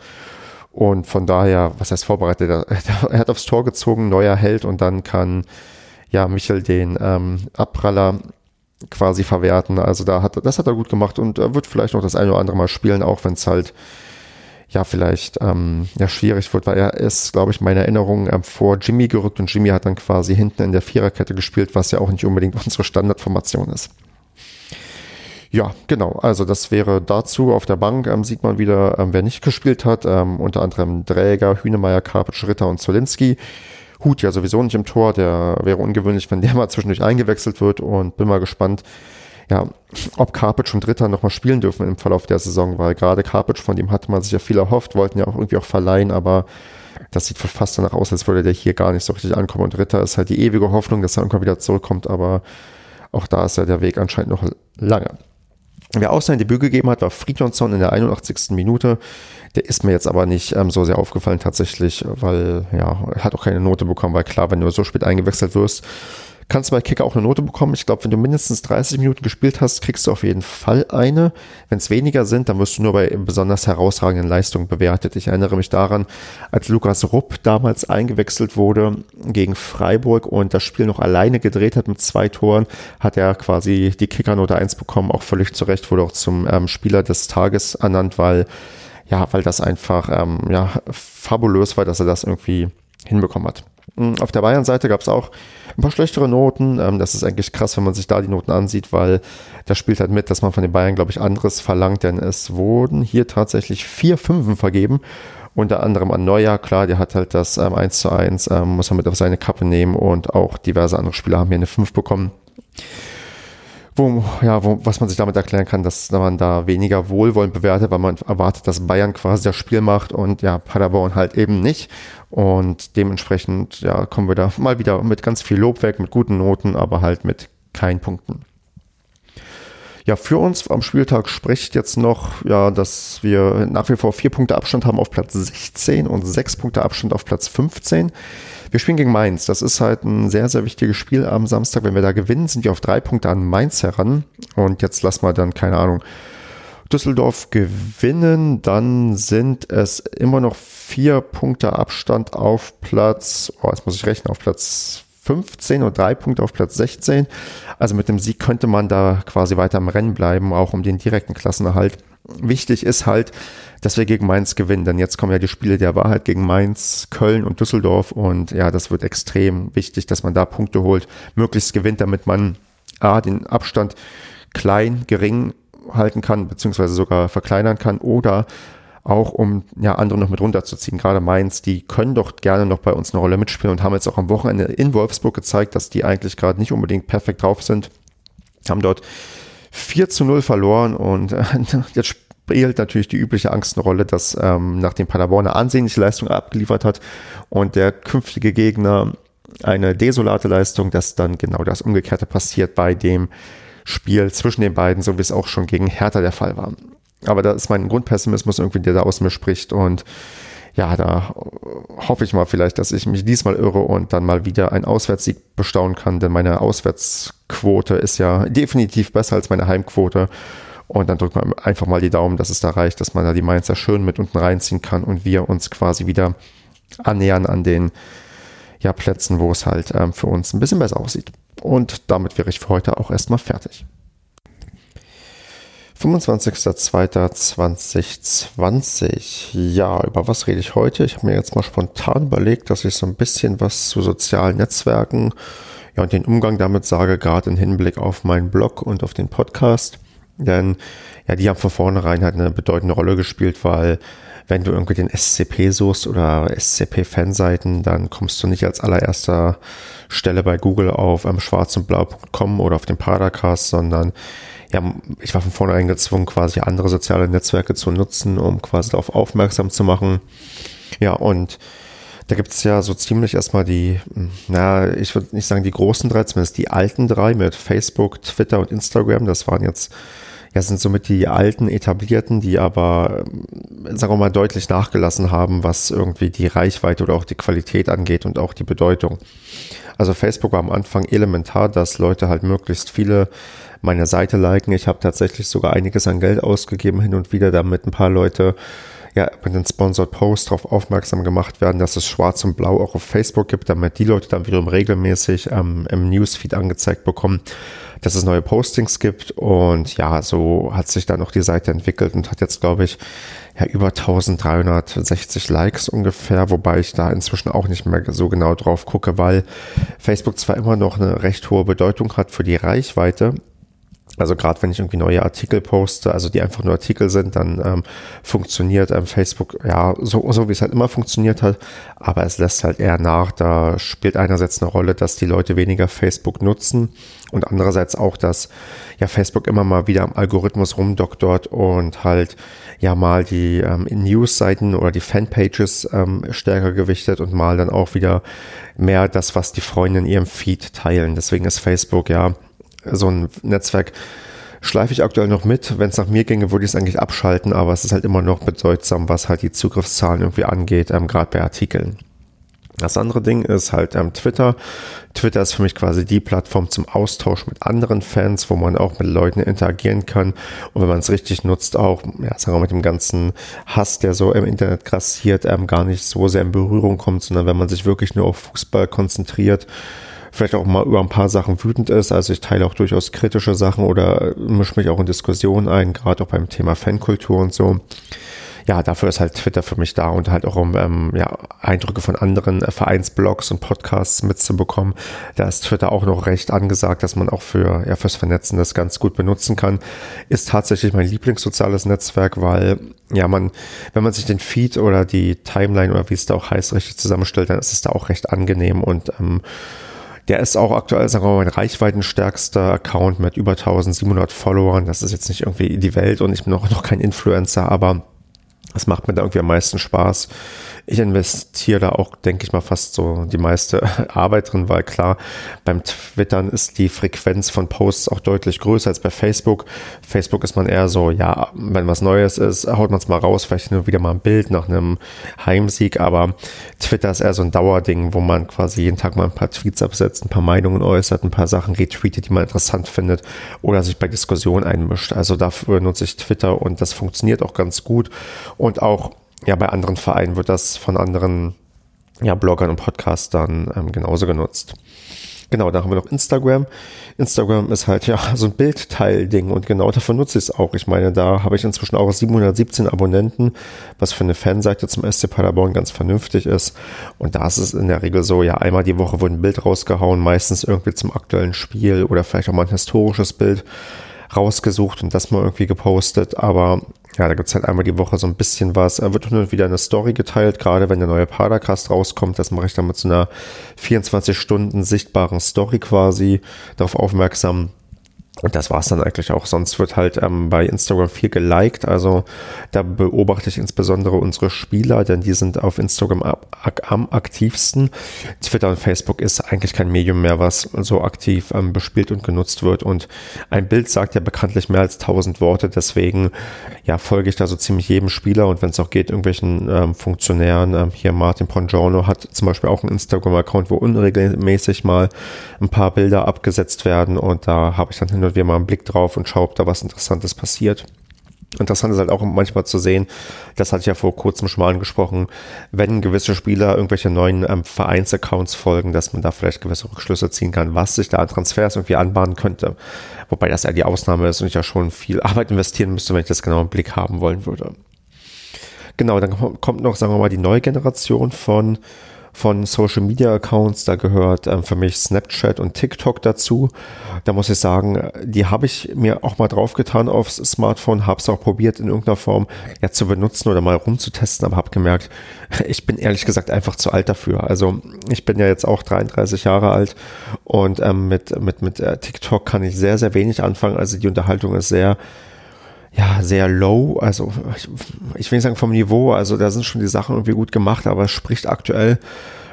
Und von daher, was heißt vorbereitet? <laughs> Er, hat aufs Tor gezogen, neuer Held und dann kann ja Michel den ähm, Abpraller quasi verwerten. Also da hat das hat er gut gemacht und er wird vielleicht noch das eine oder andere Mal spielen, auch wenn es halt ja vielleicht ähm, ja schwierig wird, weil er ist, glaube ich, meine Erinnerung ähm, vor Jimmy gerückt und Jimmy hat dann quasi hinten in der Viererkette gespielt, was ja auch nicht unbedingt <laughs> unsere Standardformation ist. Ja, genau. Also das wäre dazu. Auf der Bank ähm, sieht man wieder, ähm, wer nicht gespielt hat. Ähm, unter anderem Dräger, Hünemeyer, Karpitsch, Ritter und Zolinski. Hut ja sowieso nicht im Tor. Der wäre ungewöhnlich, wenn der <laughs> mal zwischendurch eingewechselt wird. Und bin mal gespannt, ja, ob Karpitsch und Ritter nochmal spielen dürfen im Verlauf der Saison, weil gerade Karpitsch, von dem hatte man sich ja viel erhofft, wollten ja auch irgendwie auch verleihen, aber das sieht fast danach aus, als würde der hier gar nicht so richtig ankommen. Und Ritter ist halt die ewige Hoffnung, dass er irgendwann wieder zurückkommt, aber auch da ist ja der Weg anscheinend noch lange. Wer auch sein Debüt gegeben hat, war Friedjonsson in der 81. Minute. Der ist mir jetzt aber nicht ähm, so sehr aufgefallen tatsächlich, weil ja, hat auch keine Note bekommen, weil klar, wenn du so spät eingewechselt wirst, kannst du bei Kicker auch eine Note bekommen. Ich glaube, wenn du mindestens 30 Minuten gespielt hast, kriegst du auf jeden Fall eine. Wenn es weniger sind, dann wirst du nur bei besonders herausragenden Leistungen bewertet. Ich erinnere mich daran, als Lukas Rupp damals eingewechselt wurde gegen Freiburg und das Spiel noch alleine gedreht hat mit zwei Toren, hat er quasi die Kickernote 1 bekommen, auch völlig zu Recht, wurde auch zum ähm, Spieler des Tages ernannt, weil ja, weil das einfach ähm, ja, fabulös war, dass er das irgendwie hinbekommen hat. Hm, auf der Bayern-Seite gab es auch ein paar schlechtere Noten. Ähm, das ist eigentlich krass, wenn man sich da die Noten ansieht, weil das spielt halt mit, dass man von den Bayern, glaube ich, anderes verlangt, denn es wurden hier tatsächlich vier Fünfen vergeben. Unter anderem an Neuer, klar, der hat halt das ähm, 1 zu 1, ähm, muss er mit auf seine Kappe nehmen und auch diverse andere Spieler haben hier eine 5 bekommen wo, ja, wo, was man sich damit erklären kann, dass man da weniger wohlwollend bewertet, weil man erwartet, dass Bayern quasi das Spiel macht und ja, Paderborn halt eben nicht. Und dementsprechend, ja, kommen wir da <laughs> mal wieder mit ganz viel Lob weg, mit guten Noten, aber halt mit keinen Punkten. Ja, für uns am Spieltag spricht jetzt noch, ja, dass wir nach wie vor vier Punkte Abstand haben auf Platz 16 und sechs Punkte Abstand auf Platz 15. Wir spielen gegen Mainz. Das ist halt ein sehr, sehr wichtiges Spiel am Samstag. Wenn wir da gewinnen, sind wir auf drei Punkte an Mainz heran. Und jetzt lassen wir dann, keine Ahnung, Düsseldorf gewinnen, dann sind es immer noch vier Punkte Abstand auf Platz, oh, jetzt muss ich rechnen, auf Platz 15 und drei Punkte auf Platz 16. Also mit dem Sieg könnte man da quasi weiter im Rennen bleiben, auch um den direkten Klassenerhalt. Wichtig ist halt, dass wir gegen Mainz gewinnen, denn jetzt kommen ja die Spiele der Wahrheit gegen Mainz, Köln und Düsseldorf und ja, das wird extrem wichtig, dass man da Punkte holt, möglichst gewinnt, damit man A, den Abstand klein, gering halten kann, beziehungsweise sogar verkleinern kann oder auch um ja andere noch mit runterzuziehen. Gerade Mainz, die können doch gerne noch bei uns eine Rolle mitspielen und haben jetzt auch am Wochenende in Wolfsburg gezeigt, dass die eigentlich gerade nicht unbedingt perfekt drauf sind. Haben dort 4 zu 0 verloren und äh, <laughs> jetzt spielt natürlich die übliche Angst eine Rolle, dass ähm, nachdem Paderborn eine ansehnliche Leistung abgeliefert hat und der künftige Gegner eine desolate Leistung, dass dann genau das Umgekehrte passiert bei dem Spiel zwischen den beiden, so wie es auch schon gegen Hertha der Fall war. Aber da ist mein Grundpessimismus irgendwie, der da aus mir spricht und ja, da hoffe ich mal vielleicht, dass ich mich diesmal irre und dann mal wieder einen Auswärtssieg bestaunen kann, denn meine Auswärtsquote ist ja definitiv besser als meine Heimquote. Und dann drückt man einfach mal die Daumen, dass es da reicht, dass man da die Mainzer schön mit unten reinziehen kann und wir uns quasi wieder annähern an den ja, Plätzen, wo es halt ähm, für uns ein bisschen besser aussieht. Und damit wäre ich für heute auch erstmal fertig. 25.02.2020. Ja, über was rede ich heute? Ich habe mir jetzt mal spontan überlegt, dass ich so ein bisschen was zu sozialen Netzwerken ja, und den Umgang damit sage, gerade im Hinblick auf meinen Blog und auf den Podcast. Denn ja, die haben von vornherein halt eine bedeutende Rolle gespielt, weil wenn du irgendwie den SCP suchst oder SCP-Fanseiten, dann kommst du nicht als allererster Stelle bei Google auf ähm, schwarzundblau.com oder auf dem Paracast, sondern ja, ich war von vornherein gezwungen, quasi andere soziale Netzwerke zu nutzen, um quasi darauf aufmerksam zu machen. Ja, und da gibt es ja so ziemlich erstmal die, na, ich würde nicht sagen die großen drei, zumindest die alten drei mit Facebook, Twitter und Instagram. Das waren jetzt ja, sind somit die alten etablierten, die aber, sagen wir mal, deutlich nachgelassen haben, was irgendwie die Reichweite oder auch die Qualität angeht und auch die Bedeutung. Also Facebook war am Anfang elementar, dass Leute halt möglichst viele meine Seite liken. Ich habe tatsächlich sogar einiges an Geld ausgegeben hin und wieder, damit ein paar Leute ja, mit den Sponsored Posts darauf aufmerksam gemacht werden, dass es Schwarz und Blau auch auf Facebook gibt, damit die Leute dann wiederum regelmäßig ähm, im Newsfeed angezeigt bekommen, dass es neue Postings gibt. Und ja, so hat sich dann auch die Seite entwickelt und hat jetzt, glaube ich, ja, über 1360 Likes ungefähr, wobei ich da inzwischen auch nicht mehr so genau drauf gucke, weil Facebook zwar immer noch eine recht hohe Bedeutung hat für die Reichweite, also gerade wenn ich irgendwie neue Artikel poste, also die einfach nur Artikel sind, dann ähm, funktioniert ähm, Facebook ja so, so wie es halt immer funktioniert hat, aber es lässt halt eher nach. Da spielt einerseits eine Rolle, dass die Leute weniger Facebook nutzen und andererseits auch, dass ja Facebook immer mal wieder am Algorithmus rumdoktort und halt ja mal die ähm, News-Seiten oder die Fanpages ähm, stärker gewichtet und mal dann auch wieder mehr das, was die Freunde in ihrem Feed teilen. Deswegen ist Facebook ja so ein Netzwerk schleife ich aktuell noch mit. Wenn es nach mir ginge, würde ich es eigentlich abschalten, aber es ist halt immer noch bedeutsam, was halt die Zugriffszahlen irgendwie angeht, ähm, gerade bei Artikeln. Das andere Ding ist halt ähm, Twitter. Twitter ist für mich quasi die Plattform zum Austausch mit anderen Fans, wo man auch mit Leuten interagieren kann. Und wenn man es richtig nutzt, auch, ja, sagen wir mit dem ganzen Hass, der so im Internet grassiert, ähm, gar nicht so sehr in Berührung kommt, sondern wenn man sich wirklich nur auf Fußball konzentriert, vielleicht auch mal über ein paar Sachen wütend ist. Also ich teile auch durchaus kritische Sachen oder mische mich auch in Diskussionen ein, gerade auch beim Thema Fankultur und so. Ja, dafür ist halt Twitter für mich da und halt auch um ähm, ja, Eindrücke von anderen äh, Vereinsblogs und Podcasts mitzubekommen. Da ist Twitter auch noch recht angesagt, dass man auch für ja, fürs Vernetzen das ganz gut benutzen kann. Ist tatsächlich mein Lieblingssoziales Netzwerk, weil ja man, wenn man sich den Feed oder die Timeline oder wie es da auch heißt, richtig zusammenstellt, dann ist es da auch recht angenehm und ähm, der ist auch aktuell, sagen wir mal, mein reichweitenstärkster Account mit über 1700 Followern. Das ist jetzt nicht irgendwie die Welt und ich bin auch noch kein Influencer, aber es macht mir da irgendwie am meisten Spaß. Ich investiere da auch, denke ich mal, fast so die meiste <laughs> Arbeit drin, weil klar, beim Twittern ist die Frequenz von Posts auch deutlich größer als bei Facebook. Facebook ist man eher so, ja, wenn was Neues ist, haut man es mal raus, vielleicht nur wieder mal ein Bild nach einem Heimsieg, aber Twitter ist eher so ein Dauerding, wo man quasi jeden Tag mal ein paar Tweets absetzt, ein paar Meinungen äußert, ein paar Sachen retweetet, die man interessant findet oder sich bei Diskussionen einmischt. Also dafür nutze ich Twitter und das funktioniert auch ganz gut und auch ja, bei anderen Vereinen wird das von anderen ja, Bloggern und Podcastern ähm, genauso genutzt. Genau, dann haben wir noch Instagram. Instagram ist halt ja so ein Bildteil-Ding und genau dafür nutze ich es auch. Ich meine, da habe ich inzwischen auch 717 Abonnenten, was für eine Fanseite zum SC Paderborn ganz vernünftig ist. Und da ist es in der Regel so, ja, einmal die Woche wird ein Bild rausgehauen, meistens irgendwie zum aktuellen Spiel oder vielleicht auch mal ein historisches Bild rausgesucht und das mal irgendwie gepostet. Aber ja, da gibt's halt einmal die Woche so ein bisschen was. Er wird nur wieder eine Story geteilt, gerade wenn der neue Padercast rauskommt. Das mache ich dann mit so einer 24 Stunden sichtbaren Story quasi darauf aufmerksam, und das war's dann eigentlich auch. Sonst wird halt ähm, bei Instagram viel geliked. Also da beobachte ich insbesondere unsere Spieler, denn die sind auf Instagram am aktivsten. Twitter und Facebook ist eigentlich kein Medium mehr, was so aktiv ähm, bespielt und genutzt wird. Und ein Bild sagt ja bekanntlich mehr als tausend Worte. Deswegen ja folge ich da so ziemlich jedem Spieler und wenn es auch geht, irgendwelchen ähm, Funktionären. Ähm, hier Martin Pongiorno hat zum Beispiel auch einen Instagram-Account, wo unregelmäßig mal ein paar Bilder abgesetzt werden. Und da habe ich dann hin und wieder mal einen Blick drauf und schaue, ob da was Interessantes passiert. Interessant ist halt auch manchmal zu sehen, das hatte ich ja vor kurzem schon mal angesprochen, wenn gewisse Spieler irgendwelche neuen ähm, Vereinsaccounts folgen, dass man da vielleicht gewisse Rückschlüsse ziehen kann, was sich da an Transfers irgendwie anbahnen könnte. Wobei das ja die Ausnahme ist und ich ja schon viel <laughs> Arbeit investieren müsste, wenn ich das genau im Blick haben wollen würde. Genau, dann kommt noch, sagen wir mal, die neue Generation von von Social Media Accounts. Da gehört ähm, für mich Snapchat und TikTok dazu. Da muss ich sagen, die habe ich mir auch mal draufgetan aufs Smartphone, habe es auch probiert in irgendeiner Form ja, zu benutzen oder mal rumzutesten, aber habe gemerkt, <laughs> ich bin ehrlich gesagt einfach zu alt dafür. Also ich bin ja jetzt auch 33 Jahre alt und ähm, mit, mit, mit äh, TikTok kann ich sehr, sehr wenig anfangen. Also die Unterhaltung ist sehr ja, sehr low, also ich, ich will nicht sagen vom Niveau, also da sind schon die Sachen irgendwie gut gemacht, aber es spricht aktuell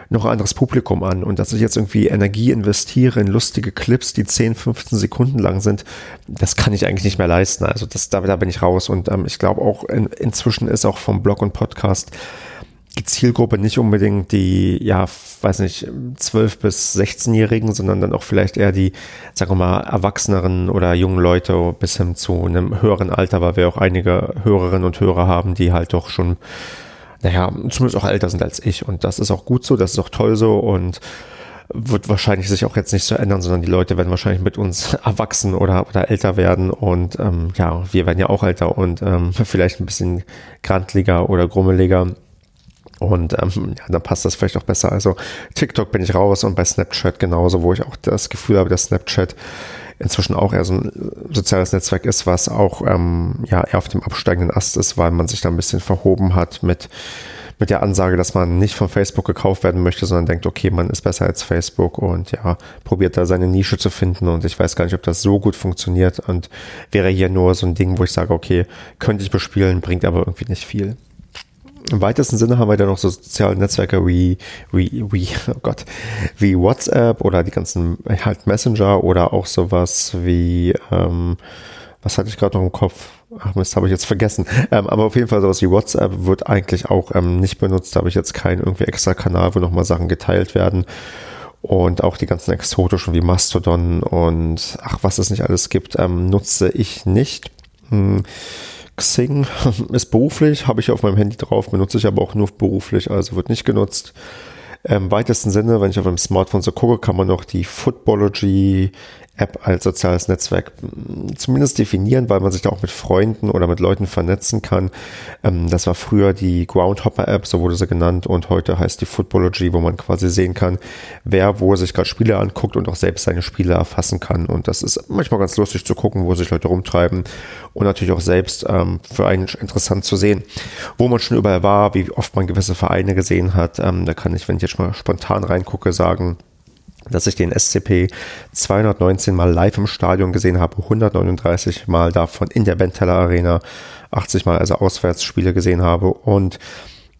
noch ein anderes Publikum an und dass ich jetzt irgendwie Energie investiere in lustige Clips, die 10, 15 Sekunden lang sind, das kann ich eigentlich nicht mehr leisten. Also das, da, da bin ich raus und ähm, ich glaube auch in, inzwischen ist auch vom Blog und Podcast die Zielgruppe nicht unbedingt die, ja, weiß nicht, 12- bis 16-Jährigen, sondern dann auch vielleicht eher die, sagen wir mal, erwachseneren oder jungen Leute bis hin zu einem höheren Alter, weil wir auch einige Hörerinnen und Hörer haben, die halt doch schon, naja, zumindest auch älter sind als ich. Und das ist auch gut so, das ist auch toll so und wird wahrscheinlich sich auch jetzt nicht so ändern, sondern die Leute werden wahrscheinlich mit uns <laughs> erwachsen oder, oder älter werden und ähm, ja, wir werden ja auch älter und ähm, <laughs> vielleicht ein bisschen grantliger oder grummeliger und ähm, ja, dann passt das vielleicht auch besser. Also TikTok bin ich raus und bei Snapchat genauso, wo ich auch das Gefühl habe, dass Snapchat inzwischen auch eher so ein soziales Netzwerk ist, was auch ähm, ja eher auf dem absteigenden Ast ist, weil man sich da ein bisschen verhoben hat mit mit der Ansage, dass man nicht von Facebook gekauft werden möchte, sondern denkt, okay, man ist besser als Facebook und ja, probiert da seine Nische zu finden und ich weiß gar nicht, ob das so gut funktioniert und wäre hier nur so ein Ding, wo ich sage, okay, könnte ich bespielen, bringt aber irgendwie nicht viel. Im weitesten Sinne haben wir dann noch so soziale Netzwerke wie, wie, wie, oh Gott, wie WhatsApp oder die ganzen halt Messenger oder auch sowas wie, ähm, was hatte ich gerade noch im Kopf? Ach Mist, habe ich jetzt vergessen. Ähm, aber auf jeden Fall sowas wie WhatsApp wird eigentlich auch ähm, nicht benutzt. Da habe ich jetzt keinen irgendwie extra Kanal, wo nochmal Sachen geteilt werden. Und auch die ganzen exotischen wie Mastodon und ach, was es nicht alles gibt, ähm, nutze ich nicht. Hm Xing <laughs> ist beruflich, habe ich auf meinem Handy drauf, benutze ich aber auch nur beruflich, also wird nicht genutzt. Im weitesten Sinne, wenn ich auf dem Smartphone so gucke, kann man noch die Footballogy App als soziales Netzwerk hm, zumindest definieren, weil man sich da auch mit Freunden oder mit Leuten vernetzen kann. Ähm, das war früher die Groundhopper App, so wurde sie genannt, und heute heißt die Footballogy, wo man quasi sehen kann, wer wo sich gerade Spiele anguckt und auch selbst seine Spiele erfassen kann. Und das ist manchmal ganz lustig zu gucken, wo sich Leute rumtreiben und natürlich auch selbst ähm, für einen interessant zu sehen, wo man schon überall war, wie oft man gewisse Vereine gesehen hat. Ähm, da kann ich, wenn ich jetzt mal spontan reingucke, sagen, dass ich den SCP 219 Mal live im Stadion gesehen habe, 139 Mal davon in der Benteller Arena, 80 Mal also Auswärtsspiele gesehen habe und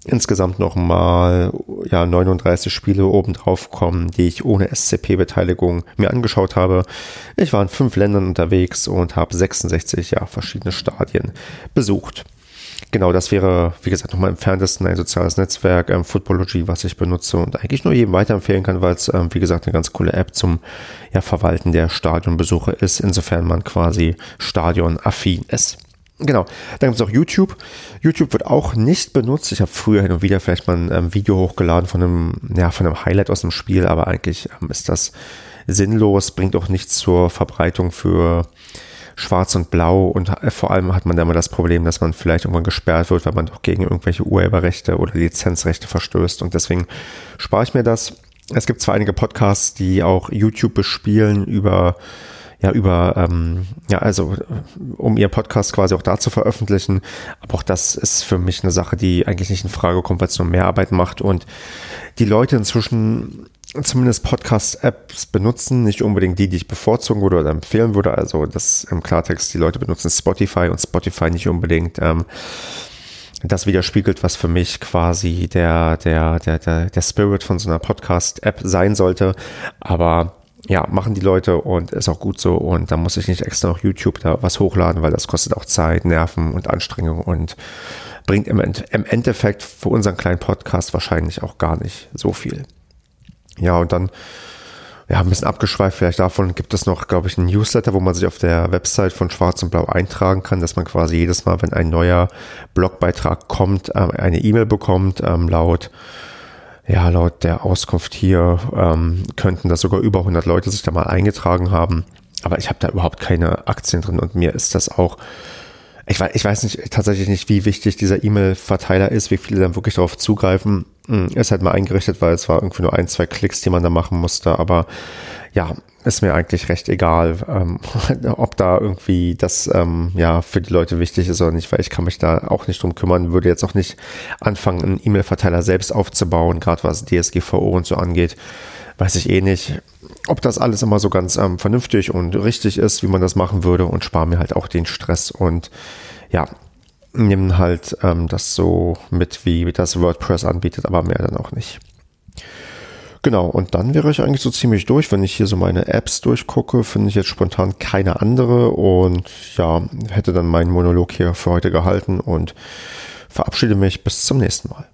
insgesamt nochmal ja, 39 Spiele obendrauf kommen, die ich ohne SCP-Beteiligung mir angeschaut habe. Ich war in fünf Ländern unterwegs und habe 66 ja, verschiedene Stadien besucht. Genau, das wäre, wie gesagt, nochmal im entferntesten ein soziales Netzwerk, ähm, Footballogy, was ich benutze und eigentlich nur jedem weiterempfehlen kann, weil es, ähm, wie gesagt, eine ganz coole App zum ja, Verwalten der Stadionbesuche ist, insofern man quasi stadionaffin ist. Genau, dann gibt es auch YouTube. YouTube wird auch nicht benutzt. Ich habe früher hin und wieder vielleicht mal ein ähm, Video hochgeladen von einem, ja, von einem Highlight aus dem Spiel, aber eigentlich ähm, ist das sinnlos, bringt auch nichts zur Verbreitung für schwarz und blau und äh, vor allem hat man da immer das Problem, dass man vielleicht irgendwann gesperrt wird, weil man doch gegen irgendwelche Urheberrechte oder Lizenzrechte verstößt und deswegen spare ich mir das. Es gibt zwar einige Podcasts, die auch YouTube bespielen über ja, über, ähm, ja, also um ihr Podcast quasi auch da zu veröffentlichen. Aber auch das ist für mich eine Sache, die eigentlich nicht in Frage kommt, weil es nur mehr Arbeit macht und die Leute inzwischen zumindest Podcast-Apps benutzen, nicht unbedingt die, die ich bevorzugen würde oder empfehlen würde. Also das im Klartext, die Leute benutzen Spotify und Spotify nicht unbedingt ähm, das widerspiegelt, was für mich quasi der, der, der, der, der Spirit von so einer Podcast-App sein sollte. Aber ja, machen die Leute und ist auch gut so. Und da muss ich nicht extra noch YouTube da was hochladen, weil das kostet auch Zeit, Nerven und Anstrengung und bringt im, im Endeffekt für unseren kleinen Podcast wahrscheinlich auch gar nicht so viel. Ja, und dann, ja, ein bisschen abgeschweift vielleicht davon, gibt es noch, glaube ich, ein Newsletter, wo man sich auf der Website von Schwarz und Blau eintragen kann, dass man quasi jedes Mal, wenn ein neuer Blogbeitrag kommt, ähm, eine E-Mail bekommt, ähm, laut, ja, laut der Auskunft hier ähm, könnten das sogar über 100 Leute sich da mal eingetragen haben. Aber ich habe da überhaupt keine Aktien drin und mir ist das auch ich weiß, ich weiß nicht, tatsächlich nicht, wie wichtig dieser E-Mail-Verteiler ist, wie viele dann wirklich darauf zugreifen. Ist halt mal eingerichtet, weil es war irgendwie nur ein, zwei Klicks, die man da machen musste. Aber ja, ist mir eigentlich recht egal, ähm, <laughs> ob da irgendwie das ähm, ja für die Leute wichtig ist oder nicht, weil ich kann mich da auch nicht drum kümmern, würde jetzt auch nicht anfangen, einen E-Mail-Verteiler selbst aufzubauen, gerade was DSGVO und so angeht. Weiß ich eh nicht, ob das alles immer so ganz ähm, vernünftig und richtig ist, wie man das machen würde und spare mir halt auch den Stress und ja, nehmen halt ähm, das so mit, wie das WordPress anbietet, aber mehr dann auch nicht. Genau, und dann wäre ich eigentlich so ziemlich durch. Wenn ich hier so meine Apps durchgucke, finde ich jetzt spontan keine andere und ja, hätte dann meinen Monolog hier für heute gehalten und verabschiede mich bis zum nächsten Mal.